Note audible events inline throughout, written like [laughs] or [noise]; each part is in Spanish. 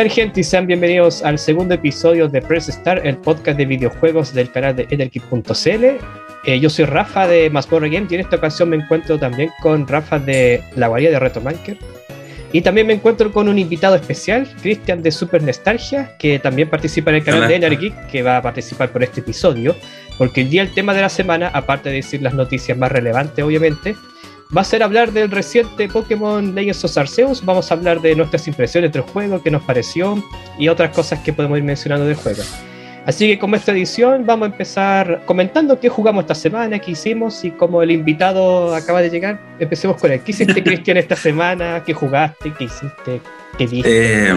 tal gente? Y sean bienvenidos al segundo episodio de Press Start, el podcast de videojuegos del canal de Etherkit.cl. Eh, yo soy Rafa de Mazmorra Game y en esta ocasión me encuentro también con Rafa de la guarida de Retomanker. Y también me encuentro con un invitado especial, Cristian de Super Nostalgia, que también participa en el canal de Energeek, que va a participar por este episodio, porque el día el tema de la semana, aparte de decir las noticias más relevantes, obviamente, va a ser hablar del reciente Pokémon Legends of Arceus. Vamos a hablar de nuestras impresiones del juego, qué nos pareció y otras cosas que podemos ir mencionando del juego. Así que como esta edición vamos a empezar comentando qué jugamos esta semana, qué hicimos y como el invitado acaba de llegar, empecemos con él. ¿Qué hiciste Cristian esta semana? ¿Qué jugaste? ¿Qué hiciste? ¿Qué viste? Eh,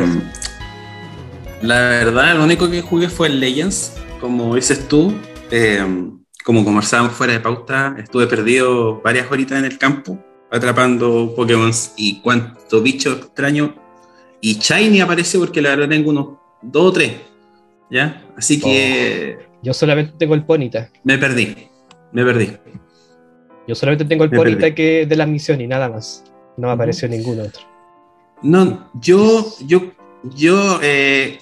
la verdad, lo único que jugué fue Legends, como dices tú. Eh, como conversábamos fuera de pauta, estuve perdido varias horitas en el campo atrapando Pokémon y cuánto bicho extraño. Y Shiny apareció porque la verdad tengo unos dos o tres. ¿Ya? Así que. Oh, yo solamente tengo el Ponita. Me perdí. Me perdí. Yo solamente tengo el me Ponita que de la misión y nada más. No me apareció ningún otro. No, yo. Yo. Yo. Eh,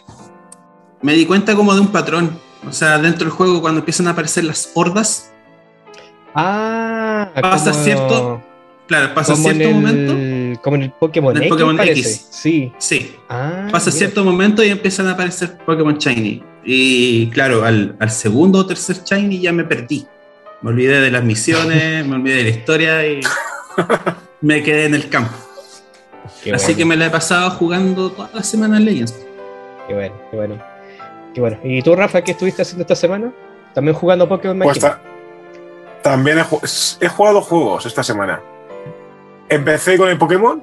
me di cuenta como de un patrón o sea, dentro del juego, cuando empiezan a aparecer las hordas. Ah, pasa cierto. Claro, pasa cierto momento. Como en el Pokémon, en el Pokémon X. Sí. Sí. Ah, pasa cierto momento y empiezan a aparecer Pokémon Shiny. Y claro, al, segundo o tercer Shiny ya me perdí. Me olvidé de las misiones, [laughs] me olvidé de la historia y [laughs] me quedé en el campo. Así que me la he pasado jugando toda la semana en Legends. Qué bueno, qué bueno. Y bueno, ¿y tú, Rafa, qué estuviste haciendo esta semana? ¿También jugando Pokémon pues También he, jugado juegos esta semana. Empecé con el Pokémon,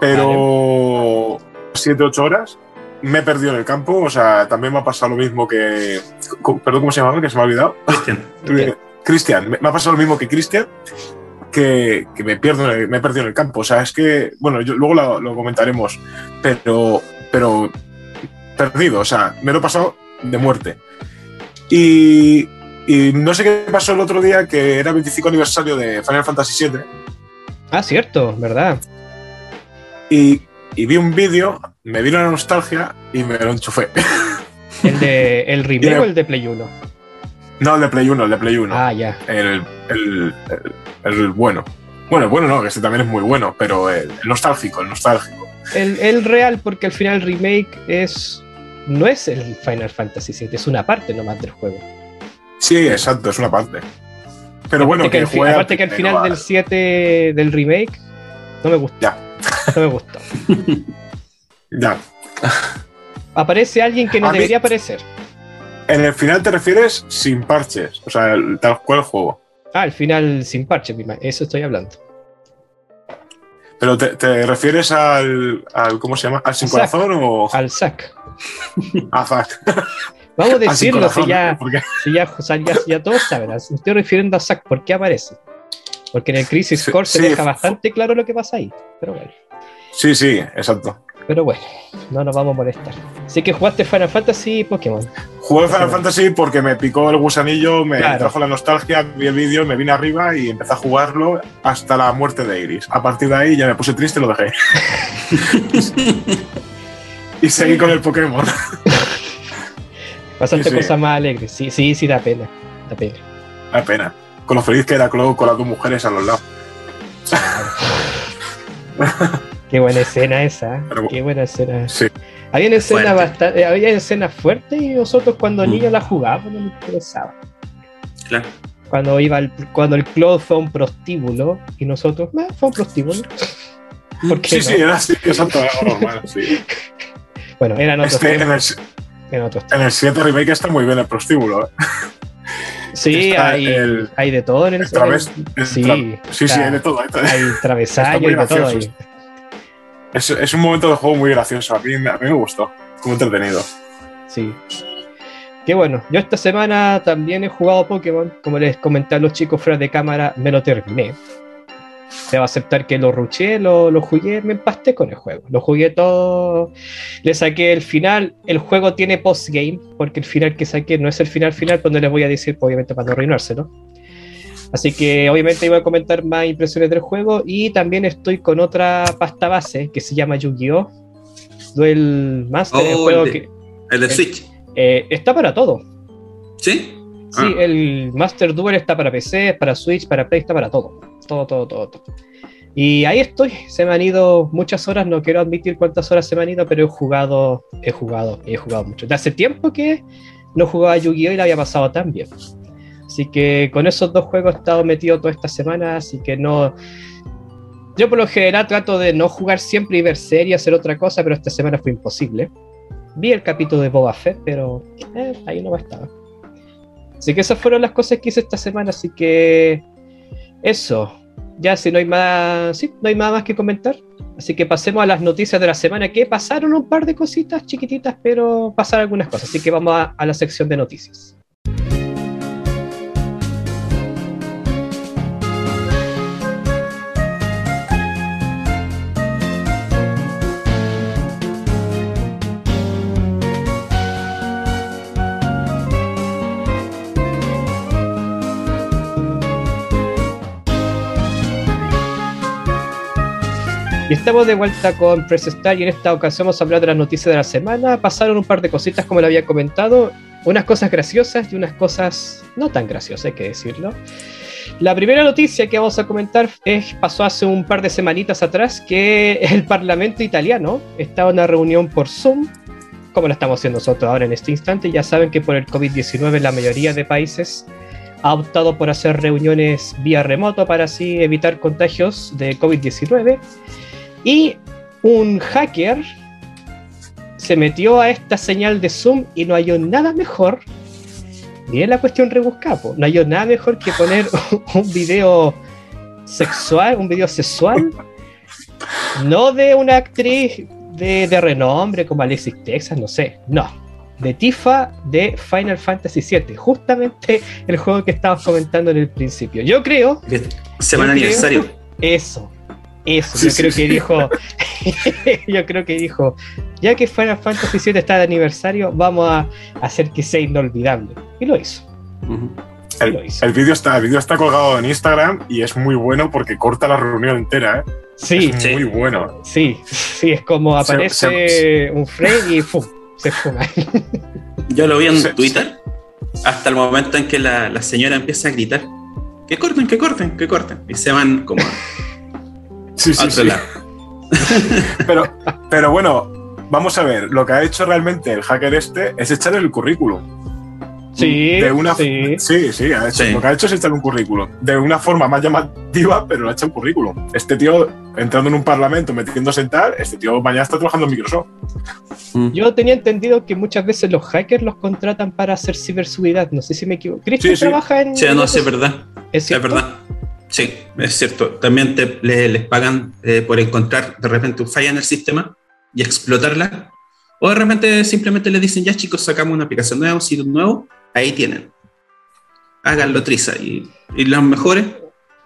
pero 7-8 horas. Me he perdido en el campo, o sea, también me ha pasado lo mismo que. Perdón, ¿cómo se llamaba? Que se me ha olvidado. Cristian. [laughs] Cristian, me ha pasado lo mismo que Cristian, que, me, pierdo me he perdido en el campo. O sea, es que, bueno, yo, luego lo, lo comentaremos, pero, pero perdido, o sea, me lo he pasado de muerte. Y, no sé qué pasó el otro día, que era el 25 aniversario de Final Fantasy VII. Ah, cierto, ¿verdad? Y, vi un vídeo, me vino la nostalgia y me lo enchufé. [laughs] ¿El de el remake o el de Play 1? No, el de Play 1, el de Play 1. Ah, ya. El, el, bueno. Bueno, bueno no, que este también es muy bueno, pero el, nostálgico, el nostálgico. El, real, porque al final el remake es no es el Final Fantasy VII, es una parte nomás del juego. Sí, exacto, es una parte. Pero bueno, que, aparte que al final del 7 del remake no me gustó. Ya. No me gustó. [laughs] ya. Aparece alguien que no debería aparecer. En el final te refieres sin parches, o sea, tal cual el juego. Ah, el final sin parches, eso estoy hablando. Pero te, refieres al, ¿Cómo se llama? ¿Al sin corazón o.? Al sac. [laughs] a Zack. Vamos a decirlo, si, ya, si ya, ya, todos saben. Me estoy refiriendo a Zack, ¿por qué aparece? Porque en el Crisis Core se deja bastante claro lo que pasa ahí. Pero bueno. Sí, sí, exacto. Pero bueno, no nos vamos a molestar. Así que jugaste Final Fantasy y Pokémon. Jugué Final Fantasy porque me picó el gusanillo, me trajo la nostalgia, vi el vídeo, me vine arriba y empecé a jugarlo hasta la muerte de Iris. A partir de ahí ya me puse triste y lo dejé. [laughs] [laughs] y seguí con el Pokémon. [laughs] Pasaste cosas más alegres. Sí, sí, sí, da pena. Da pena. Da pena. Con lo feliz que era Cloud con las dos mujeres a los lados. Qué buena escena esa. ¿eh? Qué buena escena. Sí. Había escenas bastante, había escenas fuertes y nosotros cuando mm. niños la jugábamos no nos interesaba. Claro. Cuando iba el, cuando el Claude fue un prostíbulo y nosotros, eh, fue un prostíbulo. sí, sí, era así, exacto, normal, sí. [laughs] Bueno, eran otros este, en, el, en, el 7 remake está muy bien el prostíbulo. ¿eh? Sí, hay, hay de todo en el, el sí, sí, sí, hay de todo. Hay travesaño y de todo ahí. Es, es, un momento de juego muy gracioso. A mí, a mí me gustó. Muy entretenido. Sí. Qué bueno. Yo esta semana también he jugado Pokémon. Como les comenté a los chicos fuera de cámara, me lo terminé. Debo aceptar que lo ruché, lo, lo, jugué, me empasté con el juego. Lo jugué todo, le saqué el final. El juego tiene postgame, porque el final que saqué no es el final final, pues no les voy a decir, pues, obviamente, para no arruinarse, ¿no? Así que obviamente iba a comentar más impresiones del juego y también estoy con otra pasta base que se llama Yu-Gi-Oh! Duel Master, el Oh, juego el de- que El de el- Switch. eh, está para todo. ¿Sí? Sí, Ah. el Master Duel está para PC, para Switch, para Play, está para todo. Todo, todo, todo, todo. Y ahí estoy. Se me han ido muchas horas, no quiero admitir cuántas horas se me han ido, pero he jugado, he jugado, he jugado mucho. De hace tiempo que no jugaba Yu-Gi-Oh! y la había pasado tan bien. Así que con esos dos juegos he estado metido toda esta semana, así que no. Yo por lo general trato de no jugar siempre y ver series, hacer otra cosa, pero esta semana fue imposible. Vi el capítulo de Boba Fett, pero eh, ahí no estaba. Así que esas fueron las cosas que hice esta semana, así que eso. Ya si no hay más, sí, no hay nada más que comentar. Así que pasemos a las noticias de la semana, que pasaron un par de cositas chiquititas, pero pasaron algunas cosas. Así que vamos a, a la sección de noticias. Y estamos de vuelta con Press Star y en esta ocasión vamos a hablar de las noticias de la semana. Pasaron un par de cositas como le había comentado, unas cosas graciosas y unas cosas no tan graciosas, hay que decirlo. La primera noticia que vamos a comentar es, pasó hace un par de semanitas atrás que el Parlamento italiano estaba en una reunión por Zoom, como lo estamos haciendo nosotros ahora en este instante. Ya saben que por el COVID-19 la mayoría de países ha optado por hacer reuniones vía remoto para así evitar contagios de COVID-19. Y un hacker se metió a esta señal de Zoom y no halló nada mejor. Miren la cuestión rebuscada, po, no halló nada mejor que poner [laughs] un video sexual, un video sexual, no de una actriz de, de renombre como Alexis Texas, no sé, no, de Tifa de Final Fantasy VII, justamente el juego que estabas comentando en el principio. Yo creo Semana creo- aniversario. eso, eso, Sí, yo sí, creo sí. que dijo, [laughs] yo creo que dijo, ya que Final Fantasy VII está de aniversario, vamos a hacer que sea inolvidable. Y lo hizo. El, Lo hizo. el vídeo está, el vídeo está colgado en Instagram y es muy bueno porque corta la reunión entera, ¿eh? Sí, Es Sí. muy bueno. sí, sí, es como Se- aparece se- un frame y ¡fum! se fuma. [laughs] Yo lo vi en Se- Twitter hasta el momento en que la, la señora empieza a gritar. Que corten, que corten, que corten. Y se van como Sí, sí, sí. [laughs] Pero, pero bueno, vamos a ver. Lo que ha hecho realmente el hacker este es echar el currículum. Sí, de una, sí. sí, sí, ha hecho- Sí. lo que ha hecho es echar un currículum. De una forma más llamativa, pero lo ha hecho un currículum. Este tío entrando en un parlamento, metiéndose en tal, este tío mañana está trabajando en Microsoft. Mm. Yo tenía entendido que muchas veces los hackers los contratan para hacer ciberseguridad. No sé si me equivoco. ¿Cristian Sí, sí. trabaja en.? Sí, no, sí, es verdad. ¿Es verdad. Sí, es cierto. También te- le- les pagan eh, por encontrar de repente un falla en el sistema y explotarla. O de repente simplemente les dicen, ya chicos, sacamos una aplicación nueva, un sitio nuevo, ahí tienen. Háganlo triza. Y, y los mejores,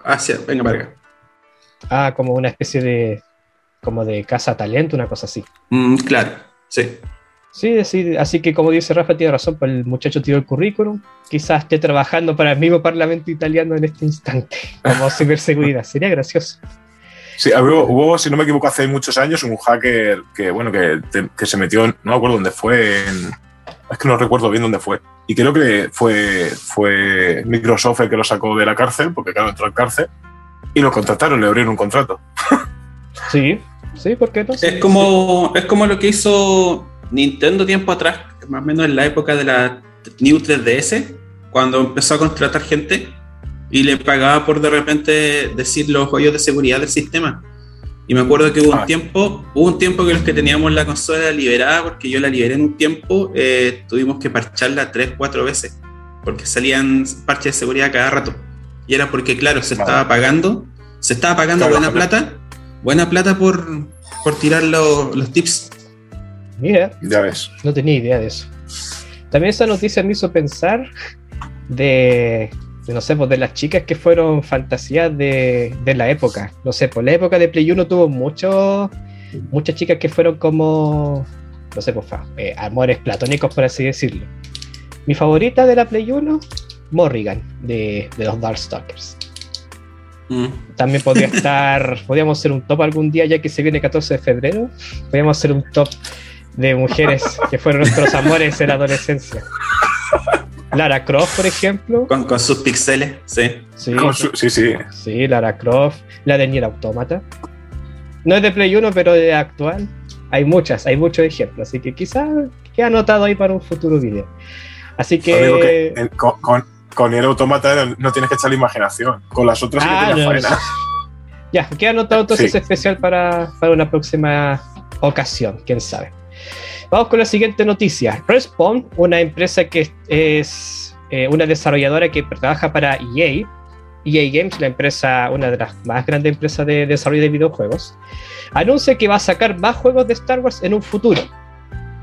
hacia, venga para acá. Ah, como una especie de. como de casa talento, una cosa así. Mm, claro, sí. Sí, sí, así que como dice Rafa, tiene razón, pues el muchacho tiró el currículum. Quizás esté trabajando para el mismo Parlamento italiano en este instante, [laughs] como ciberseguridad. Sería gracioso. Sí, hubo, hubo, si no me equivoco, hace muchos años un hacker que, bueno, que, que se metió, en- no me acuerdo dónde fue, en- es que no recuerdo bien dónde fue. Y creo que fue, fue Microsoft el que lo sacó de la cárcel, porque claro, entró en cárcel, y lo contrataron, le abrieron un contrato. [laughs] Sí, sí, ¿por qué no? Es como, es como lo que hizo Nintendo tiempo atrás, más o menos en la época de la New 3DS, cuando empezó a contratar gente y le pagaba por de repente decir los hoyos de seguridad del sistema. Y me acuerdo que hubo Ah. un tiempo, hubo un tiempo que los que teníamos la consola liberada, porque yo la liberé en un tiempo, eh, tuvimos que parcharla tres, cuatro veces, porque salían parches de seguridad cada rato. Y era porque, claro, se Vale. estaba pagando, se estaba pagando Claro, buena plata, buena plata por, por tirar lo- los tips. Mira, Ya ves. no tenía idea de eso. También esa noticia me hizo pensar de, de, no sé, pues de las chicas que fueron fantasías de, de la época. No sé, pues la época de Play 1 tuvo muchos, muchas chicas que fueron como, no sé, pues fa- eh, amores platónicos, por así decirlo. Mi favorita de la Play 1, Morrigan, de, de los Darkstalkers. Mm. También podría [laughs] estar, podríamos hacer un top algún día, ya que se viene 14 de febrero. Podríamos hacer un top de mujeres que fueron nuestros amores en la adolescencia. Lara Croft, por ejemplo. Con, con sus pixeles, sí. Sí, su- sí, sí. sí, Lara Croft. La de Nier Automata. No es de Play 1, pero de actual. Hay muchas, hay muchos ejemplos. Así que quizás queda anotado ahí para un futuro video. Así que que. en- con, con, con el automata no tienes que echar la imaginación. Con las otras sí que Ah, tienes no, faena. Ya, queda anotado entonces Sí. especial para, para una próxima ocasión, quién sabe. Vamos con la siguiente noticia. Respawn, una empresa que es eh, una desarrolladora que trabaja para EA, EA Games, la empresa, una de las más grandes empresas de desarrollo de videojuegos, anuncia que va a sacar más juegos de Star Wars en un futuro.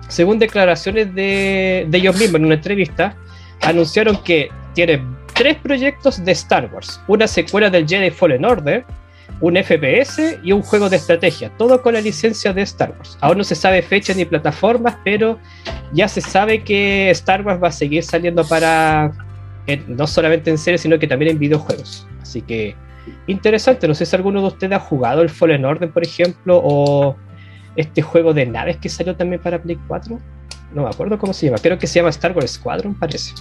Según declaraciones de, ellos mismos en una entrevista, anunciaron que tienen tres proyectos de Star Wars, una secuela del Jedi Fallen Order, un FPS y un juego de estrategia, todo con la licencia de Star Wars. Aún no se sabe fecha ni plataformas, pero ya se sabe que Star Wars va a seguir saliendo para no solamente en series, sino que también en videojuegos. Así que interesante, no sé si alguno de ustedes ha jugado el Fallen Order, por ejemplo, o este juego de naves que salió también para Play 4. No me acuerdo cómo se llama, creo que se llama Star Wars Squadron, parece.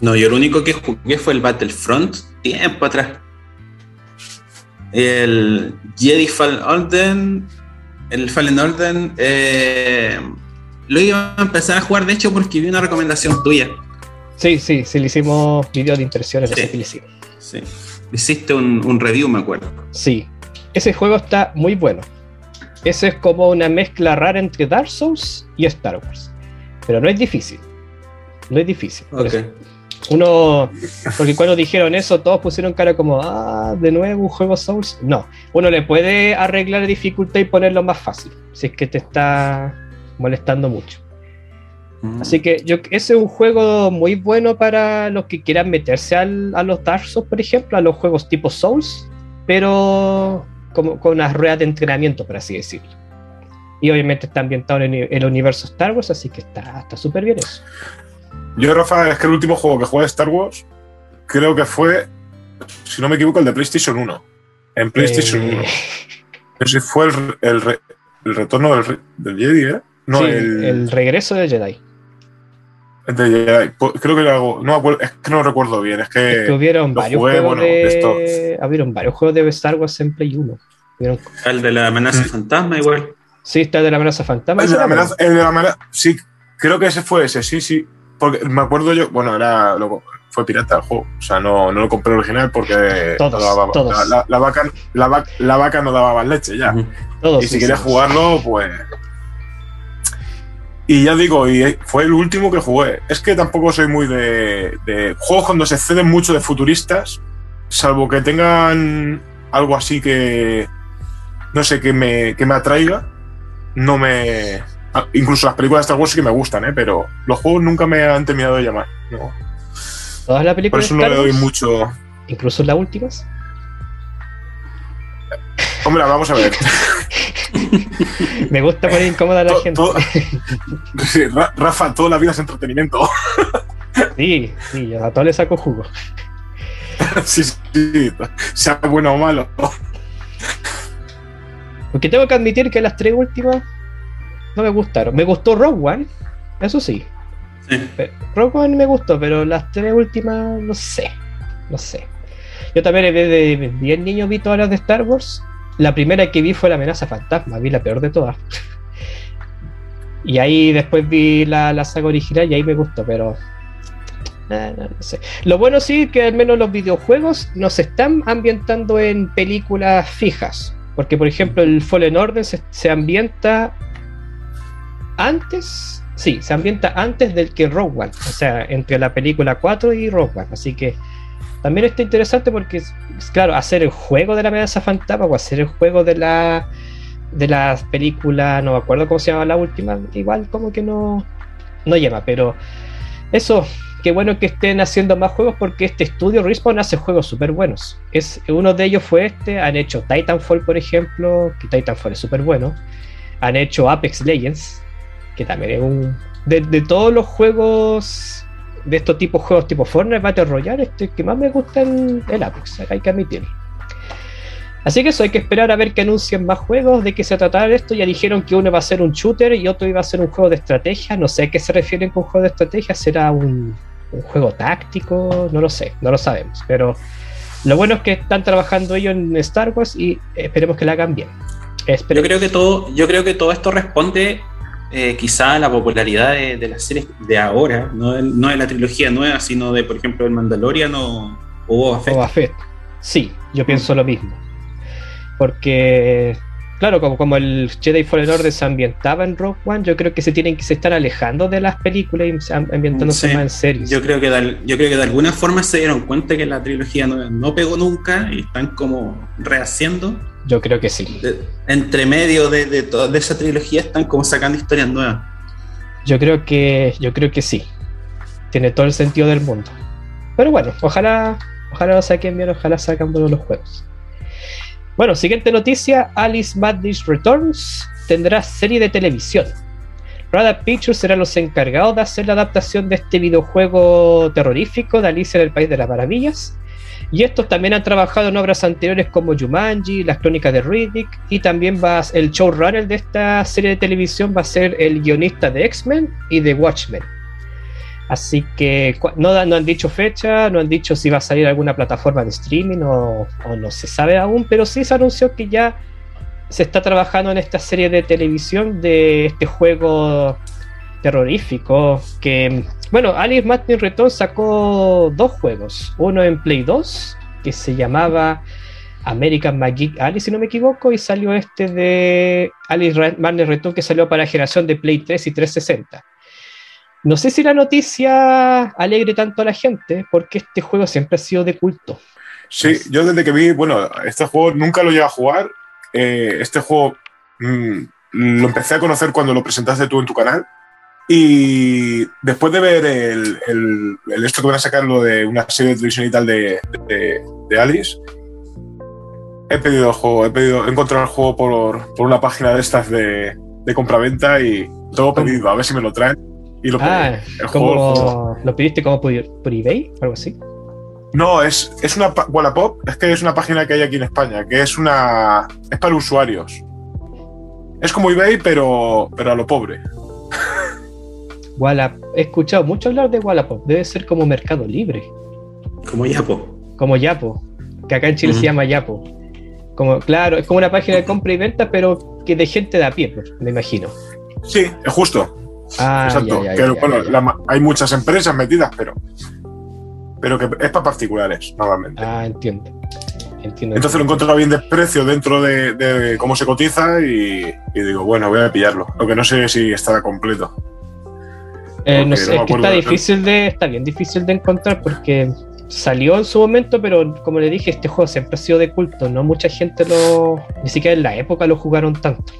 No, yo lo único que jugué fue el Battlefront tiempo atrás. El Jedi Fallen Order. El Fallen Order. eh, lo iba a empezar a jugar, de hecho, porque vi una recomendación tuya. Sí, sí, sí, le hicimos video de impresiones, Sí. le hicimos. Sí. Hiciste un, un review, me acuerdo. Sí, ese juego está muy bueno. Ese es como una mezcla rara entre Dark Souls y Star Wars. Pero no es difícil. No es difícil. Por Ok. eso, Uno, porque cuando dijeron eso, todos pusieron cara como, ah, de nuevo un juego Souls. No, uno le puede arreglar la dificultad y ponerlo más fácil, si es que te está molestando mucho. Mm. Así que yo, ese es un juego muy bueno para los que quieran meterse al- a los Dark Souls, por ejemplo, a los juegos tipo Souls, pero como, con unas ruedas de entrenamiento, por así decirlo. Y obviamente está ambientado en el, universo Star Wars, así que está está súper bien eso. Yo, Rafa, es que el último juego que jugué de Star Wars creo que fue, si no me equivoco, el de PlayStation 1. En PlayStation Eh, 1. No sé si fue el, re- el, re- el retorno del, del Jedi, ¿eh? No, sí, el, el regreso de Jedi. el de Jedi. Creo que era algo. No es que no recuerdo bien. Es que. Es que hubieron varios jugué, juegos bueno, de, esto- hubieron varios juegos de Star Wars en Play 1. Hubieron- El de la amenaza Mm. fantasma, igual. sí, está el de la amenaza fantasma. El de la amenaza, el de la amenaza- sí, creo que ese fue ese, sí, sí. Porque me acuerdo yo, bueno, era lo- fue pirata el juego. O sea, no, no lo compré original porque Todos, no daba- todos. La, vaca, la, va- la vaca no daba más leche ya. Todos Y si hicimos. querías jugarlo, pues. Y ya digo, y fue el último que jugué. Es que tampoco soy muy de, de juegos cuando se exceden mucho de futuristas, salvo que tengan algo así que. No sé, que me, que me atraiga. No me. Incluso las películas de Star Wars sí que me gustan, ¿eh? pero los juegos nunca me han terminado de llamar. no. Todas las Por películas eso de no le doy mucho. incluso las últimas. Hombre, vamos a ver. [laughs] Me gusta poner incómoda a la To- gente. to- [laughs] Sí, Ra- Rafa, toda la vida es entretenimiento. [laughs] Sí, sí, yo a todo le saco jugo. sí, sí, sea bueno o malo. Porque tengo que admitir que las tres últimas no me gustaron. Me gustó Rogue One, eso sí. Rogue One me gustó, pero las tres últimas no sé. No sé. Yo también desde bien niño vi todas las de Star Wars. La primera que vi fue la amenaza fantasma, vi la peor de todas. Y ahí después vi la, la saga original y ahí me gustó, pero. eh, no, no sé. Lo bueno sí que al menos los videojuegos nos están ambientando en películas fijas. Porque, por ejemplo, el Fallen Order se, se ambienta antes. Sí, se ambienta antes del que Rogue One. O sea, entre la película 4 y Rogue One. Así que también está interesante porque, claro, hacer el juego de la amenaza fantasma o hacer el juego de la de las películas, no me acuerdo cómo se llama la última, igual como que no, no llama, pero eso, qué bueno que estén haciendo más juegos porque este estudio Respawn hace juegos súper buenos. Es, uno de ellos fue este, han hecho Titanfall, por ejemplo, que Titanfall es súper bueno. Han hecho Apex Legends, que también es un... De, todos los juegos de estos tipos juegos tipo Fortnite, Battle Royale, este que más me gusta el, el Apex, hay que admitirlo. Así que eso, hay que esperar a ver que anuncien más juegos, de qué se tratará esto. Ya dijeron que uno va a ser un shooter y otro iba a ser un juego de estrategia. No sé a qué se refieren con juego de estrategia. ¿Será un, un juego táctico? No lo sé, no lo sabemos. Pero lo bueno es que están trabajando ellos en Star Wars y esperemos que la hagan bien. Yo creo que todo, yo creo que todo esto responde eh, quizá la popularidad de, de, las series de ahora, no de, no de, la trilogía nueva, sino de, por ejemplo, el Mandalorian o, o Boba Fett. Boba Fett. Sí, yo pienso lo mismo. Porque, claro, como, como el Jedi Fallen Order se ambientaba en Rogue One, yo creo que se tienen que se están alejando de las películas y ambientándose sí, más en series. Yo creo, que de, yo creo que de alguna forma se dieron cuenta que la trilogía no, no pegó nunca y están como rehaciendo. Yo creo que sí. De, entre medio de, de toda de esa trilogía están como sacando historias nuevas. Yo creo que, yo creo que sí. Tiene todo el sentido del mundo. Pero bueno, ojalá, ojalá lo saquen bien, ojalá sacan buenos los juegos. Bueno, siguiente noticia: Alice Madness Returns tendrá serie de televisión. Rada Pictures serán los encargados de hacer la adaptación de este videojuego terrorífico de Alicia en el País de las Maravillas. Y estos también han trabajado en obras anteriores como Jumanji, Las Crónicas de Riddick, y también va el showrunner de esta serie de televisión va a ser el guionista de X-Men y de Watchmen. Así que no, han dicho fecha, no han dicho si va a salir alguna plataforma de streaming o, o, no se sabe aún, pero sí se anunció que ya se está trabajando en esta serie de televisión de este juego terrorífico que, bueno, Alice Martin Return sacó dos juegos, uno en Play 2 que se llamaba American Magic Alice, si no me equivoco, y salió este de Alice Martin Return que salió para la generación de Play 3 y 360. No sé si la noticia alegre tanto a la gente, porque este juego siempre ha sido de culto. Sí, yo desde que vi, bueno, este juego nunca lo llegué a jugar. Eh, este juego mmm, lo empecé a conocer cuando lo presentaste tú en tu canal. Y después de ver el, el, el esto que van a sacar, lo de una serie de televisión y tal de, de, de Alice, he pedido el juego, he pedido, he encontrado el juego por, por una página de estas de, de compraventa y todo pedido, a ver si me lo traen. Y lo ah, el como, juego, ¿lo pediste como por, por eBay algo así? No, es, es una Wallapop, es que es una página que hay aquí en España, que es una. es para usuarios. Es como eBay, pero, pero a lo pobre. [laughs] Wallapop. He escuchado mucho hablar de Wallapop. Debe ser como Mercado Libre. Como Yapo. Como Yapo. Que acá en Chile uh -huh. se llama Yapo. Como, claro, es como una página de compra y venta, pero que de gente de a pie, pues, me imagino. Sí, es justo. Ah, Exacto. Ya, ya, que, ya, bueno, la, hay muchas empresas metidas, pero. Pero que es para particulares, normalmente. Ah, entiendo. entiendo Entonces lo encontraba bien de precio dentro de, de cómo se cotiza y, y, digo, bueno, voy a pillarlo. Lo que no sé si estará completo. Eh, no sé, no es que está difícil de. Está bien difícil de encontrar porque salió en su momento, pero como le dije, este juego siempre ha sido de culto. No mucha gente lo. Ni siquiera en la época lo jugaron tanto.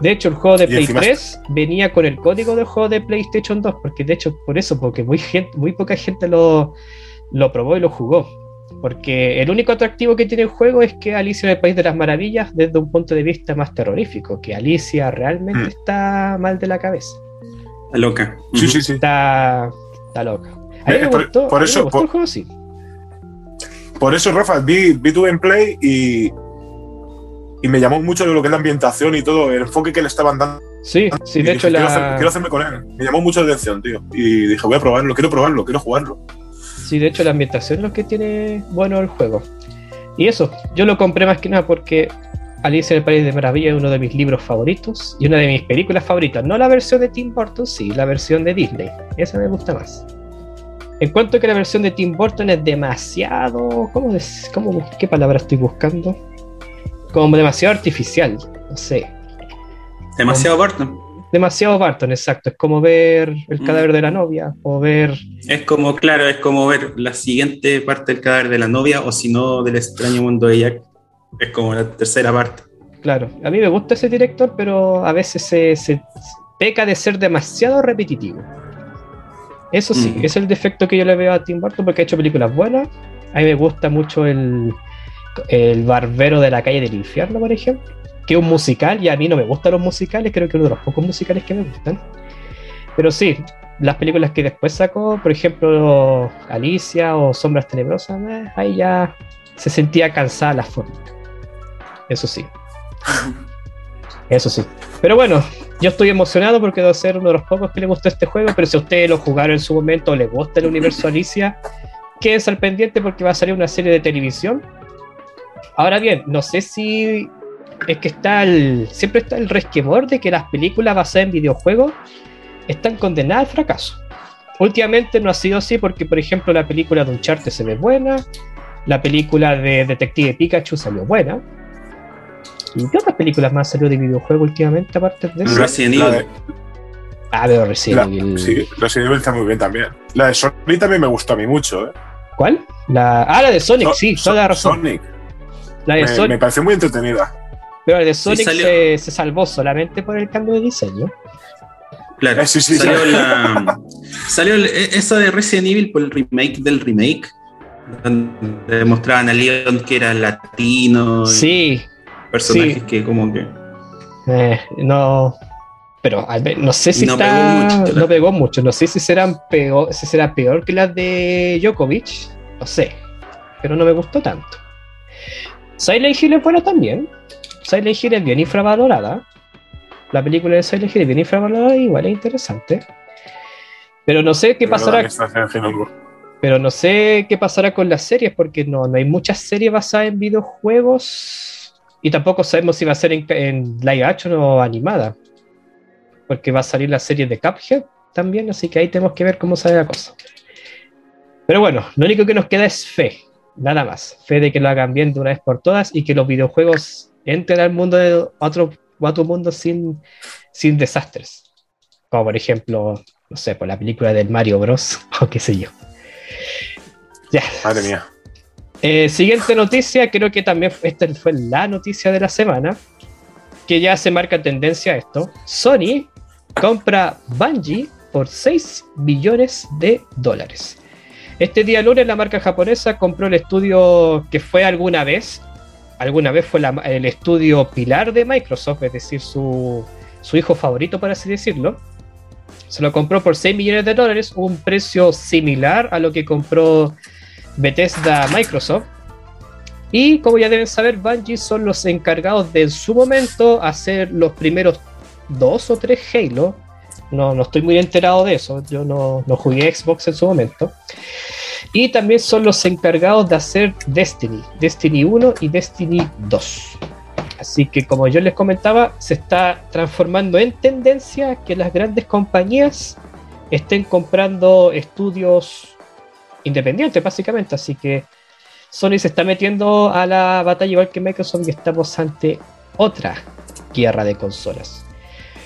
De hecho, el juego de Play 3 venía con el código del juego de PlayStation 2, porque de hecho, por eso, porque muy, gente, muy poca gente lo, lo probó y lo jugó. Porque el único atractivo que tiene el juego es que Alicia en el País de las Maravillas, desde un punto de vista más terrorífico, que Alicia realmente mm. está mal de la cabeza. Está loca. Sí, sí, sí. Está, está loca. A mí Eh, me por- gustó, por a mí me eso- gustó por- el juego, sí. Por eso, Rafa, vi, vi tu gameplay y, y me llamó mucho lo que es la ambientación y todo, el enfoque que le estaban dando. Sí, sí, Y de dije, hecho quiero, la... hacer- quiero hacerme con él. Me llamó mucho la atención, tío. Y dije, voy a probarlo, quiero probarlo, quiero jugarlo. Sí, de hecho la ambientación es lo que tiene bueno el juego. Y eso, yo lo compré más que nada porque Alicia en el País de Maravilla es uno de mis libros favoritos y una de mis películas favoritas. No la versión de Tim Burton, sí, la versión de Disney. Esa me gusta más. Encuentro que la versión de Tim Burton es demasiado... ¿Cómo es? ¿Cómo, ¿Qué palabra estoy buscando? Como demasiado artificial, no sé. Demasiado Barton. Demasiado Barton, exacto. Es como ver el Mm. cadáver de la novia o ver Es como, claro, es como ver la siguiente parte del cadáver de la novia o si no del extraño mundo de Jack. Es como la tercera parte. Claro, a mí me gusta ese director, pero a veces se, se peca de ser demasiado repetitivo. Eso sí, Ujú. es el defecto que yo le veo a Tim Burton porque ha hecho películas buenas. A mí me gusta mucho el, el Barbero de la calle del infierno, por ejemplo, que es un musical y a mí no me gustan los musicales, creo que es uno de los pocos musicales que me gustan. Pero sí, las películas que después sacó, por ejemplo, Alicia o Sombras Tenebrosas, eh, ahí ya se sentía cansada la forma. Eso sí. Eso sí. Pero bueno, yo estoy emocionado porque debo ser uno de los pocos que le gustó este juego, pero si a ustedes lo jugaron en su momento o les gusta el universo Alicia, quédense al pendiente porque va a salir una serie de televisión. Ahora bien, no sé si es que está el. Siempre está el resquemor de que las películas basadas en videojuegos están condenadas al fracaso. Últimamente no ha sido así porque, por ejemplo, la película de Uncharted se ve buena, la película de Detective Pikachu salió buena. ¿Y qué otras películas más salió de videojuego últimamente aparte de eso? Resident Evil. Ah, veo Resident la- Evil. sí, Resident Evil está muy bien también. La de Sonic también me gustó a mí mucho, ¿eh? ¿Cuál? La... Ah, la de Sonic, So- sí, So- toda la razón. Sonic. La de Me, Sonic, me pareció muy entretenida. pero la de Sonic se, se salvó solamente por el cambio de diseño. Claro, Eh, sí, sí, salió, la, salió el- e- esa de Resident Evil por el remake del remake, donde mostraban a Leon que era latino, Sí, personajes sí. que como que... eh, no. Pero al ver- no sé si No está. pegó mucho, no pegó mucho. No sé si serán peor, si será peor que las de Djokovic. No sé. Pero no me gustó tanto. Silent Hill es buena también. Silent Hill es bien infravalorada. La película de Silent Hill es bien infravalorada y igual es interesante. Pero no sé qué pasará. Pero no sé qué pasará con las series, porque no, no hay muchas series basadas en videojuegos. Y tampoco sabemos si va a ser en, live action o animada. Porque va a salir la serie de Cuphead también, así que ahí tenemos que ver cómo sale la cosa. Pero bueno, lo único que nos queda es fe, nada más. Fe de que lo hagan bien de una vez por todas y que los videojuegos entren al mundo de otro, otro mundo sin, sin desastres. Como por ejemplo, no sé, por la película del Mario Bros. [laughs] o qué sé yo. Ya. Madre mía. Eh, siguiente noticia, creo que también esta fue la noticia de la semana, que ya se marca tendencia a esto. Sony compra Bungie por 6 billones de dólares. Este día lunes la marca japonesa compró el estudio que fue alguna vez, alguna vez fue el estudio pilar de Microsoft, es decir, su, su hijo favorito, por así decirlo. Se lo compró por 6 millones de dólares, un precio similar a lo que compró Bethesda Microsoft. Y como ya deben saber, Bungie son los encargados de en su momento hacer los primeros dos o tres Halo. No, no estoy muy enterado de eso, yo no, no jugué Xbox en su momento. Y también son los encargados de hacer Destiny, Destiny 1 y Destiny 2. Así que como yo les comentaba, se está transformando en tendencia que las grandes compañías estén comprando estudios independientes, básicamente. Así que Sony se está metiendo a la batalla igual que Microsoft y estamos ante otra guerra de consolas.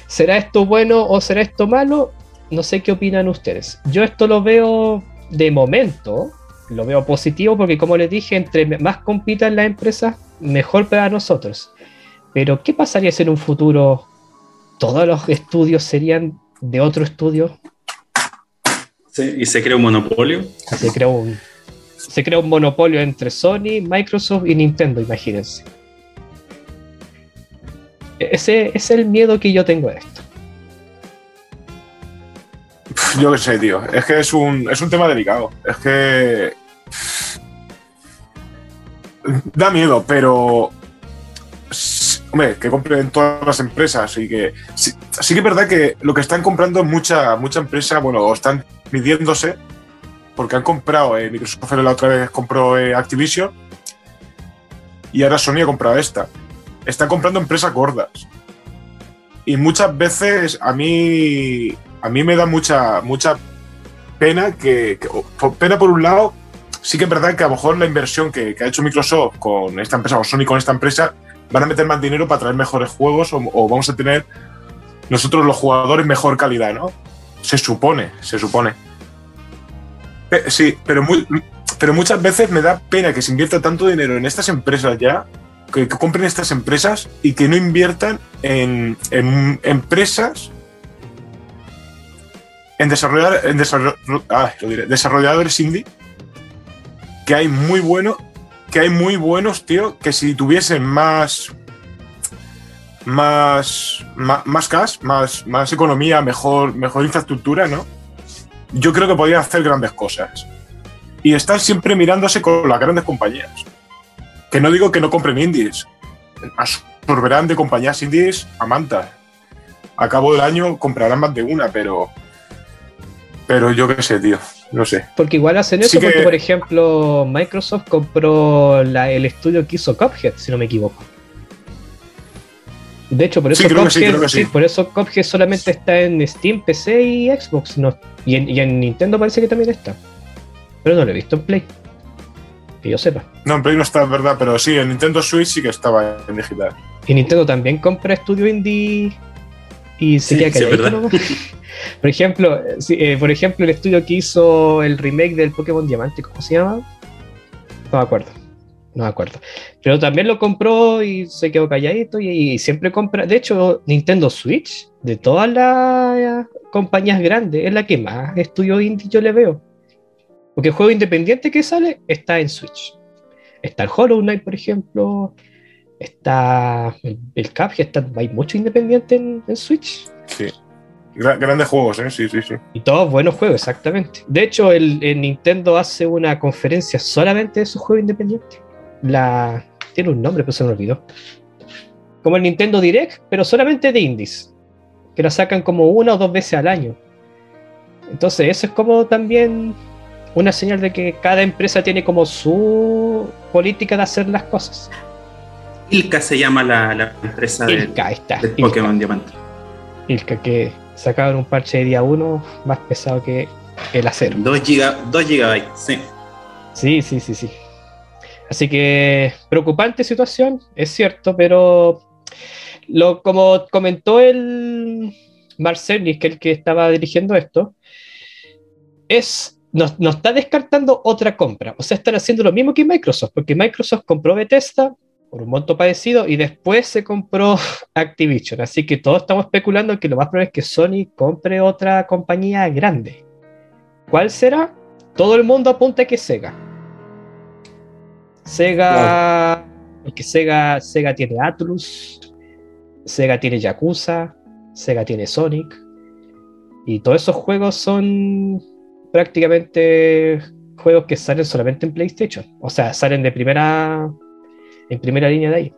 ¿Será esto bueno o será esto malo? No sé qué opinan ustedes. Yo esto lo veo de momento, lo veo positivo porque como les dije, entre más compitan las empresas, mejor para nosotros. Pero ¿qué pasaría si en un futuro todos los estudios serían de otro estudio? Sí, y se crea un monopolio. Se crea un, se crea un monopolio entre Sony, Microsoft y Nintendo, imagínense. E-, Ese es el miedo que yo tengo de esto. Yo qué sé, tío. Es que es un, es un tema delicado. Es que. Da miedo, pero. Hombre, que compren todas las empresas y que. Sí, sí que es verdad que lo que están comprando es mucha, mucha empresa, bueno, o están midiéndose, porque han comprado, eh, Microsoft la otra vez compró eh, Activision y ahora Sony ha comprado esta. Están comprando empresas gordas. Y muchas veces a mí a mí me da mucha, mucha pena que, pena por un lado, sí que es verdad que a lo mejor la inversión que, ha hecho Microsoft con esta empresa, o Sony con esta empresa, van a meter más dinero para traer mejores juegos o vamos a tener nosotros los jugadores mejor calidad, ¿no? Se supone, se supone. Pe- sí, pero, muy- pero muchas veces me da pena que se invierta tanto dinero en estas empresas ya, que, que compren estas empresas y que no inviertan en, en empresas en desarrollar en desarro- ah, lo diré, desarrolladores indie que hay muy buenos que hay muy buenos tío que si tuviesen más más más, más cash más más economía mejor mejor infraestructura no yo creo que podrían hacer grandes cosas. Y están siempre mirándose con las grandes compañías. Que no digo que no compren indies. Absorberán de compañías indies a manta. A cabo del año comprarán más de una, pero. Pero yo qué sé, tío. No sé. Porque igual hacen Sí eso, porque que- por ejemplo Microsoft compró la- el estudio que hizo Cuphead, si no me equivoco. De hecho, por eso, Sí, Cuphead, por eso Cuphead solamente está en Steam, PC y Xbox. No, y, en, y en Nintendo parece que también está. Pero no lo he visto en Play. Que yo sepa. No, en Play no está, es verdad, pero sí, en Nintendo Switch sí que estaba en digital. Y Nintendo también compra estudio indie y se queda. [laughs] Por ejemplo, eh, por ejemplo, el estudio que hizo el remake del Pokémon Diamante, ¿cómo se llama? No me acuerdo. No me acuerdo. Pero también lo compró y se quedó calladito y, y siempre compra. De hecho, Nintendo Switch, de todas las eh, compañías grandes, es la que más estudio indie yo le veo. Porque el juego independiente que sale está en Switch. Está el Hollow Knight, por ejemplo. Está el, el Cuphead, está, hay mucho independiente en, en Switch. Sí. Gra- grandes juegos, ¿eh? Sí, sí, sí. Y todos buenos juegos, exactamente. De hecho, el, el Nintendo hace una conferencia solamente de sus juegos independientes. La... Tiene un nombre, pero se me olvidó. Como el Nintendo Direct, pero solamente de indies. Que la sacan como una o dos veces al año. Entonces, eso es como también una señal de que cada empresa tiene como su política de hacer las cosas. Ilka se llama la, la empresa Ilka, está. del Ilka. Pokémon Diamante. Ilka, que sacaron un parche de día 1 más pesado que el acero. 2 giga, 2 gigabytes, sí. Sí, sí, sí, sí. Así que preocupante situación, es cierto, pero lo, como comentó el Marcelis, que es el que estaba dirigiendo esto, es no, no está descartando otra compra. O sea, están haciendo lo mismo que Microsoft, porque Microsoft compró Bethesda por un monto parecido y después se compró [laughs] Activision. Así que todos estamos especulando que lo más probable es que Sony compre otra compañía grande. ¿Cuál será? Todo el mundo apunta a que Sega. Sega. Porque Sega, Sega tiene Atlus, Sega tiene Yakuza, Sega tiene Sonic. Y todos esos juegos son prácticamente juegos que salen solamente en PlayStation. O sea, salen de primera. en primera línea de ahí.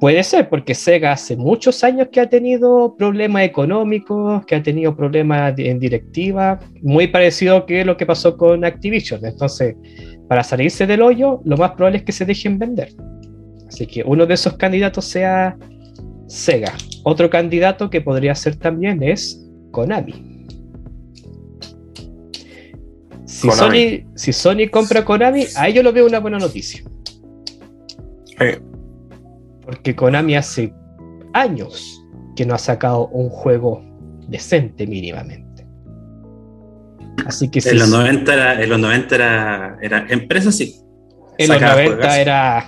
Puede ser, porque Sega hace muchos años que ha tenido problemas económicos, que ha tenido problemas en directiva, muy parecido que lo que pasó con Activision. Entonces, para salirse del hoyo, lo más probable es que se dejen vender. Así que uno de esos candidatos sea Sega. Otro candidato que podría ser también es Konami. Si, Konami. Sony, si Sony compra Konami, a ello lo veo una buena noticia. Eh, Porque Konami hace años que no ha sacado un juego decente mínimamente. Así que En los 90 era, en los 90 era, era empresa, sí. en los sacaba 90 juegazos. era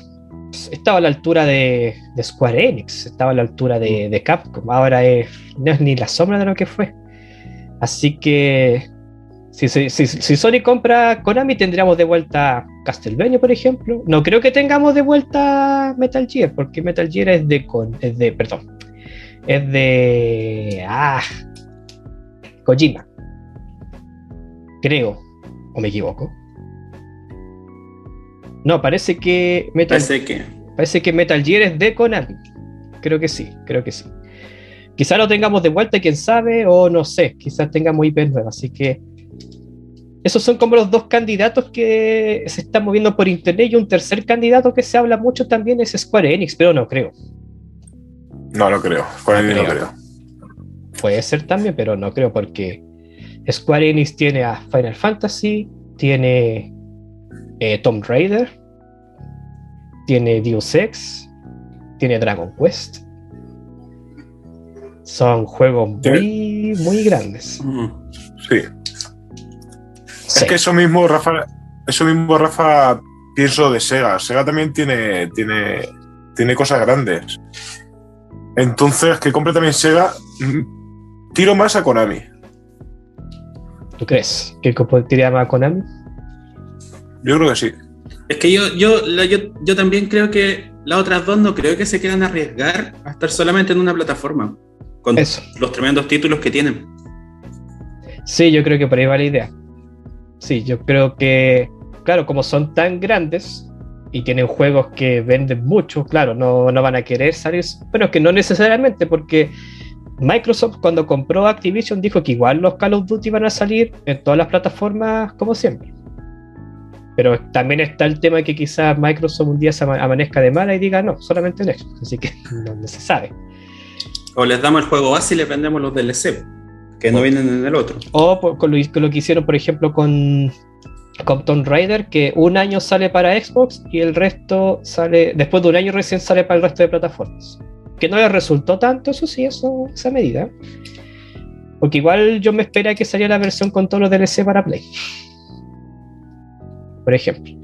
estaba a la altura de, de Square Enix, estaba a la altura de, de Capcom, ahora es, no es ni la sombra de lo que fue. Así que si, si, si- si Sony compra Konami tendríamos de vuelta Castlevania, por ejemplo. No creo que tengamos de vuelta Metal Gear, porque Metal Gear es de, Kon- es de perdón, es de ah, Kojima. Creo, o me equivoco. No, parece que Metal Parece que. Parece que Metal Gear es de Konami. Creo que sí, creo que sí. Quizás lo tengamos de vuelta, quién sabe, o no sé, quizás tengamos IP nuevas. Así que esos son como los dos candidatos que se están moviendo por internet. Y un tercer candidato que se habla mucho también es Square Enix, pero no creo. no lo creo. Con el no creo. creo. Puede ser también, pero no creo porque Square Enix tiene a Final Fantasy, tiene eh, Tomb Raider, tiene Deus Ex, tiene Dragon Quest. Son juegos muy, muy grandes. mm, Sí. Sí. Es que eso mismo, Rafa, eso mismo, Rafa, pienso de Sega. Sega también tiene, tiene, tiene cosas grandes. Entonces, que compre también Sega, mm, tiro más a Konami. ¿Tú crees que competiría más Konami? Yo creo que sí. Es que yo, yo, la- yo, yo también creo que las otras dos no creo que se quieran arriesgar a estar solamente en una plataforma. Con Eso. los tremendos títulos que tienen. Sí, yo creo que por ahí va la idea. Sí, yo creo que, claro, como son tan grandes y tienen juegos que venden mucho, claro, no, no van a querer salir, pero que no necesariamente, porque Microsoft cuando compró Activision dijo que igual los Call of Duty van a salir en todas las plataformas como siempre. Pero también está el tema de que quizás Microsoft un día se amanezca de mala y diga no, solamente en Xbox, así que no, se sabe. O les damos el juego base y le prendemos los DLC, que no vienen en el otro. O con, lo, que hicieron, por ejemplo, con, con Tomb Raider, que un año sale para Xbox y el resto sale, después de un año recién sale para el resto de plataformas que no le resultó tanto, eso sí, esa medida. Porque igual yo me espera que saliera la versión con todos los DLC para Play. Por ejemplo.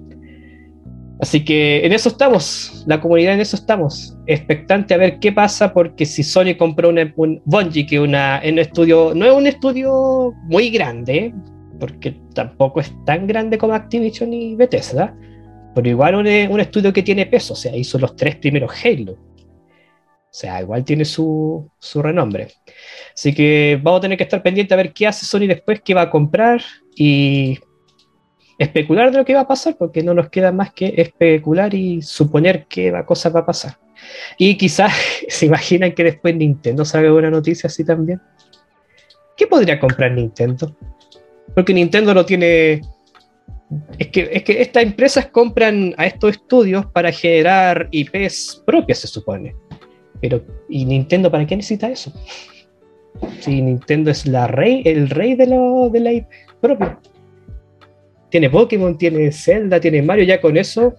Así que en eso estamos, la comunidad en eso estamos, expectante a ver qué pasa, porque si Sony compró un Bungie, que una, en estudio, no es un estudio muy grande, porque tampoco es tan grande como Activision y Bethesda, pero igual un, un estudio que tiene peso, o sea, hizo los tres primeros Halo, o sea, igual tiene su, renombre. Así que vamos a tener que estar pendientes a ver qué hace Sony después, qué va a comprar y especular de lo que va a pasar, porque no nos queda más que especular y suponer qué cosa va a pasar. Y quizás [laughs] se imaginan que después Nintendo salga una noticia así también. ¿Qué podría comprar Nintendo? Porque Nintendo no tiene. Es que, es que estas empresas compran a estos estudios para generar IPs propias, se supone. Pero, ¿y Nintendo para qué necesita eso? [laughs] Si Nintendo es la rey, el rey de, lo, de la IP propia. Tiene Pokémon, tiene Zelda, tiene Mario, ya con eso.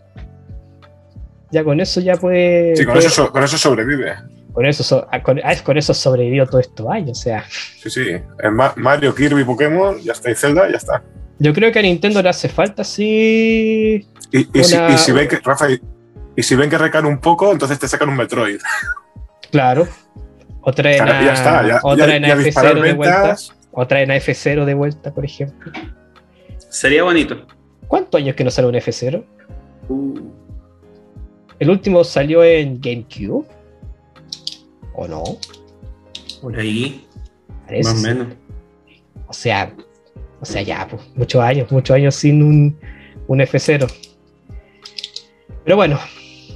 Ya con eso ya puede. Sí, con, Eso, con eso sobrevive. Con eso, ah, con, ah, con eso sobrevivió todos estos años, o sea. Sí, sí. Mario, Kirby, Pokémon, ya está, y Zelda, ya está. Yo creo que a Nintendo le hace falta sí. Y, si, y si, ven que, Rafa, y si ven que recan un poco, entonces te sacan un Metroid. [laughs] Claro. Otra en, otra en F0 de vuelta. Otra en F0 de vuelta, por ejemplo. Sería bonito. ¿Cuántos años que no sale un F0? Uh. El último salió en GameCube. ¿O no? Por ahí. Más o menos. O sea, o sea, ya, pues, muchos años, muchos años sin un, un F0. Pero bueno,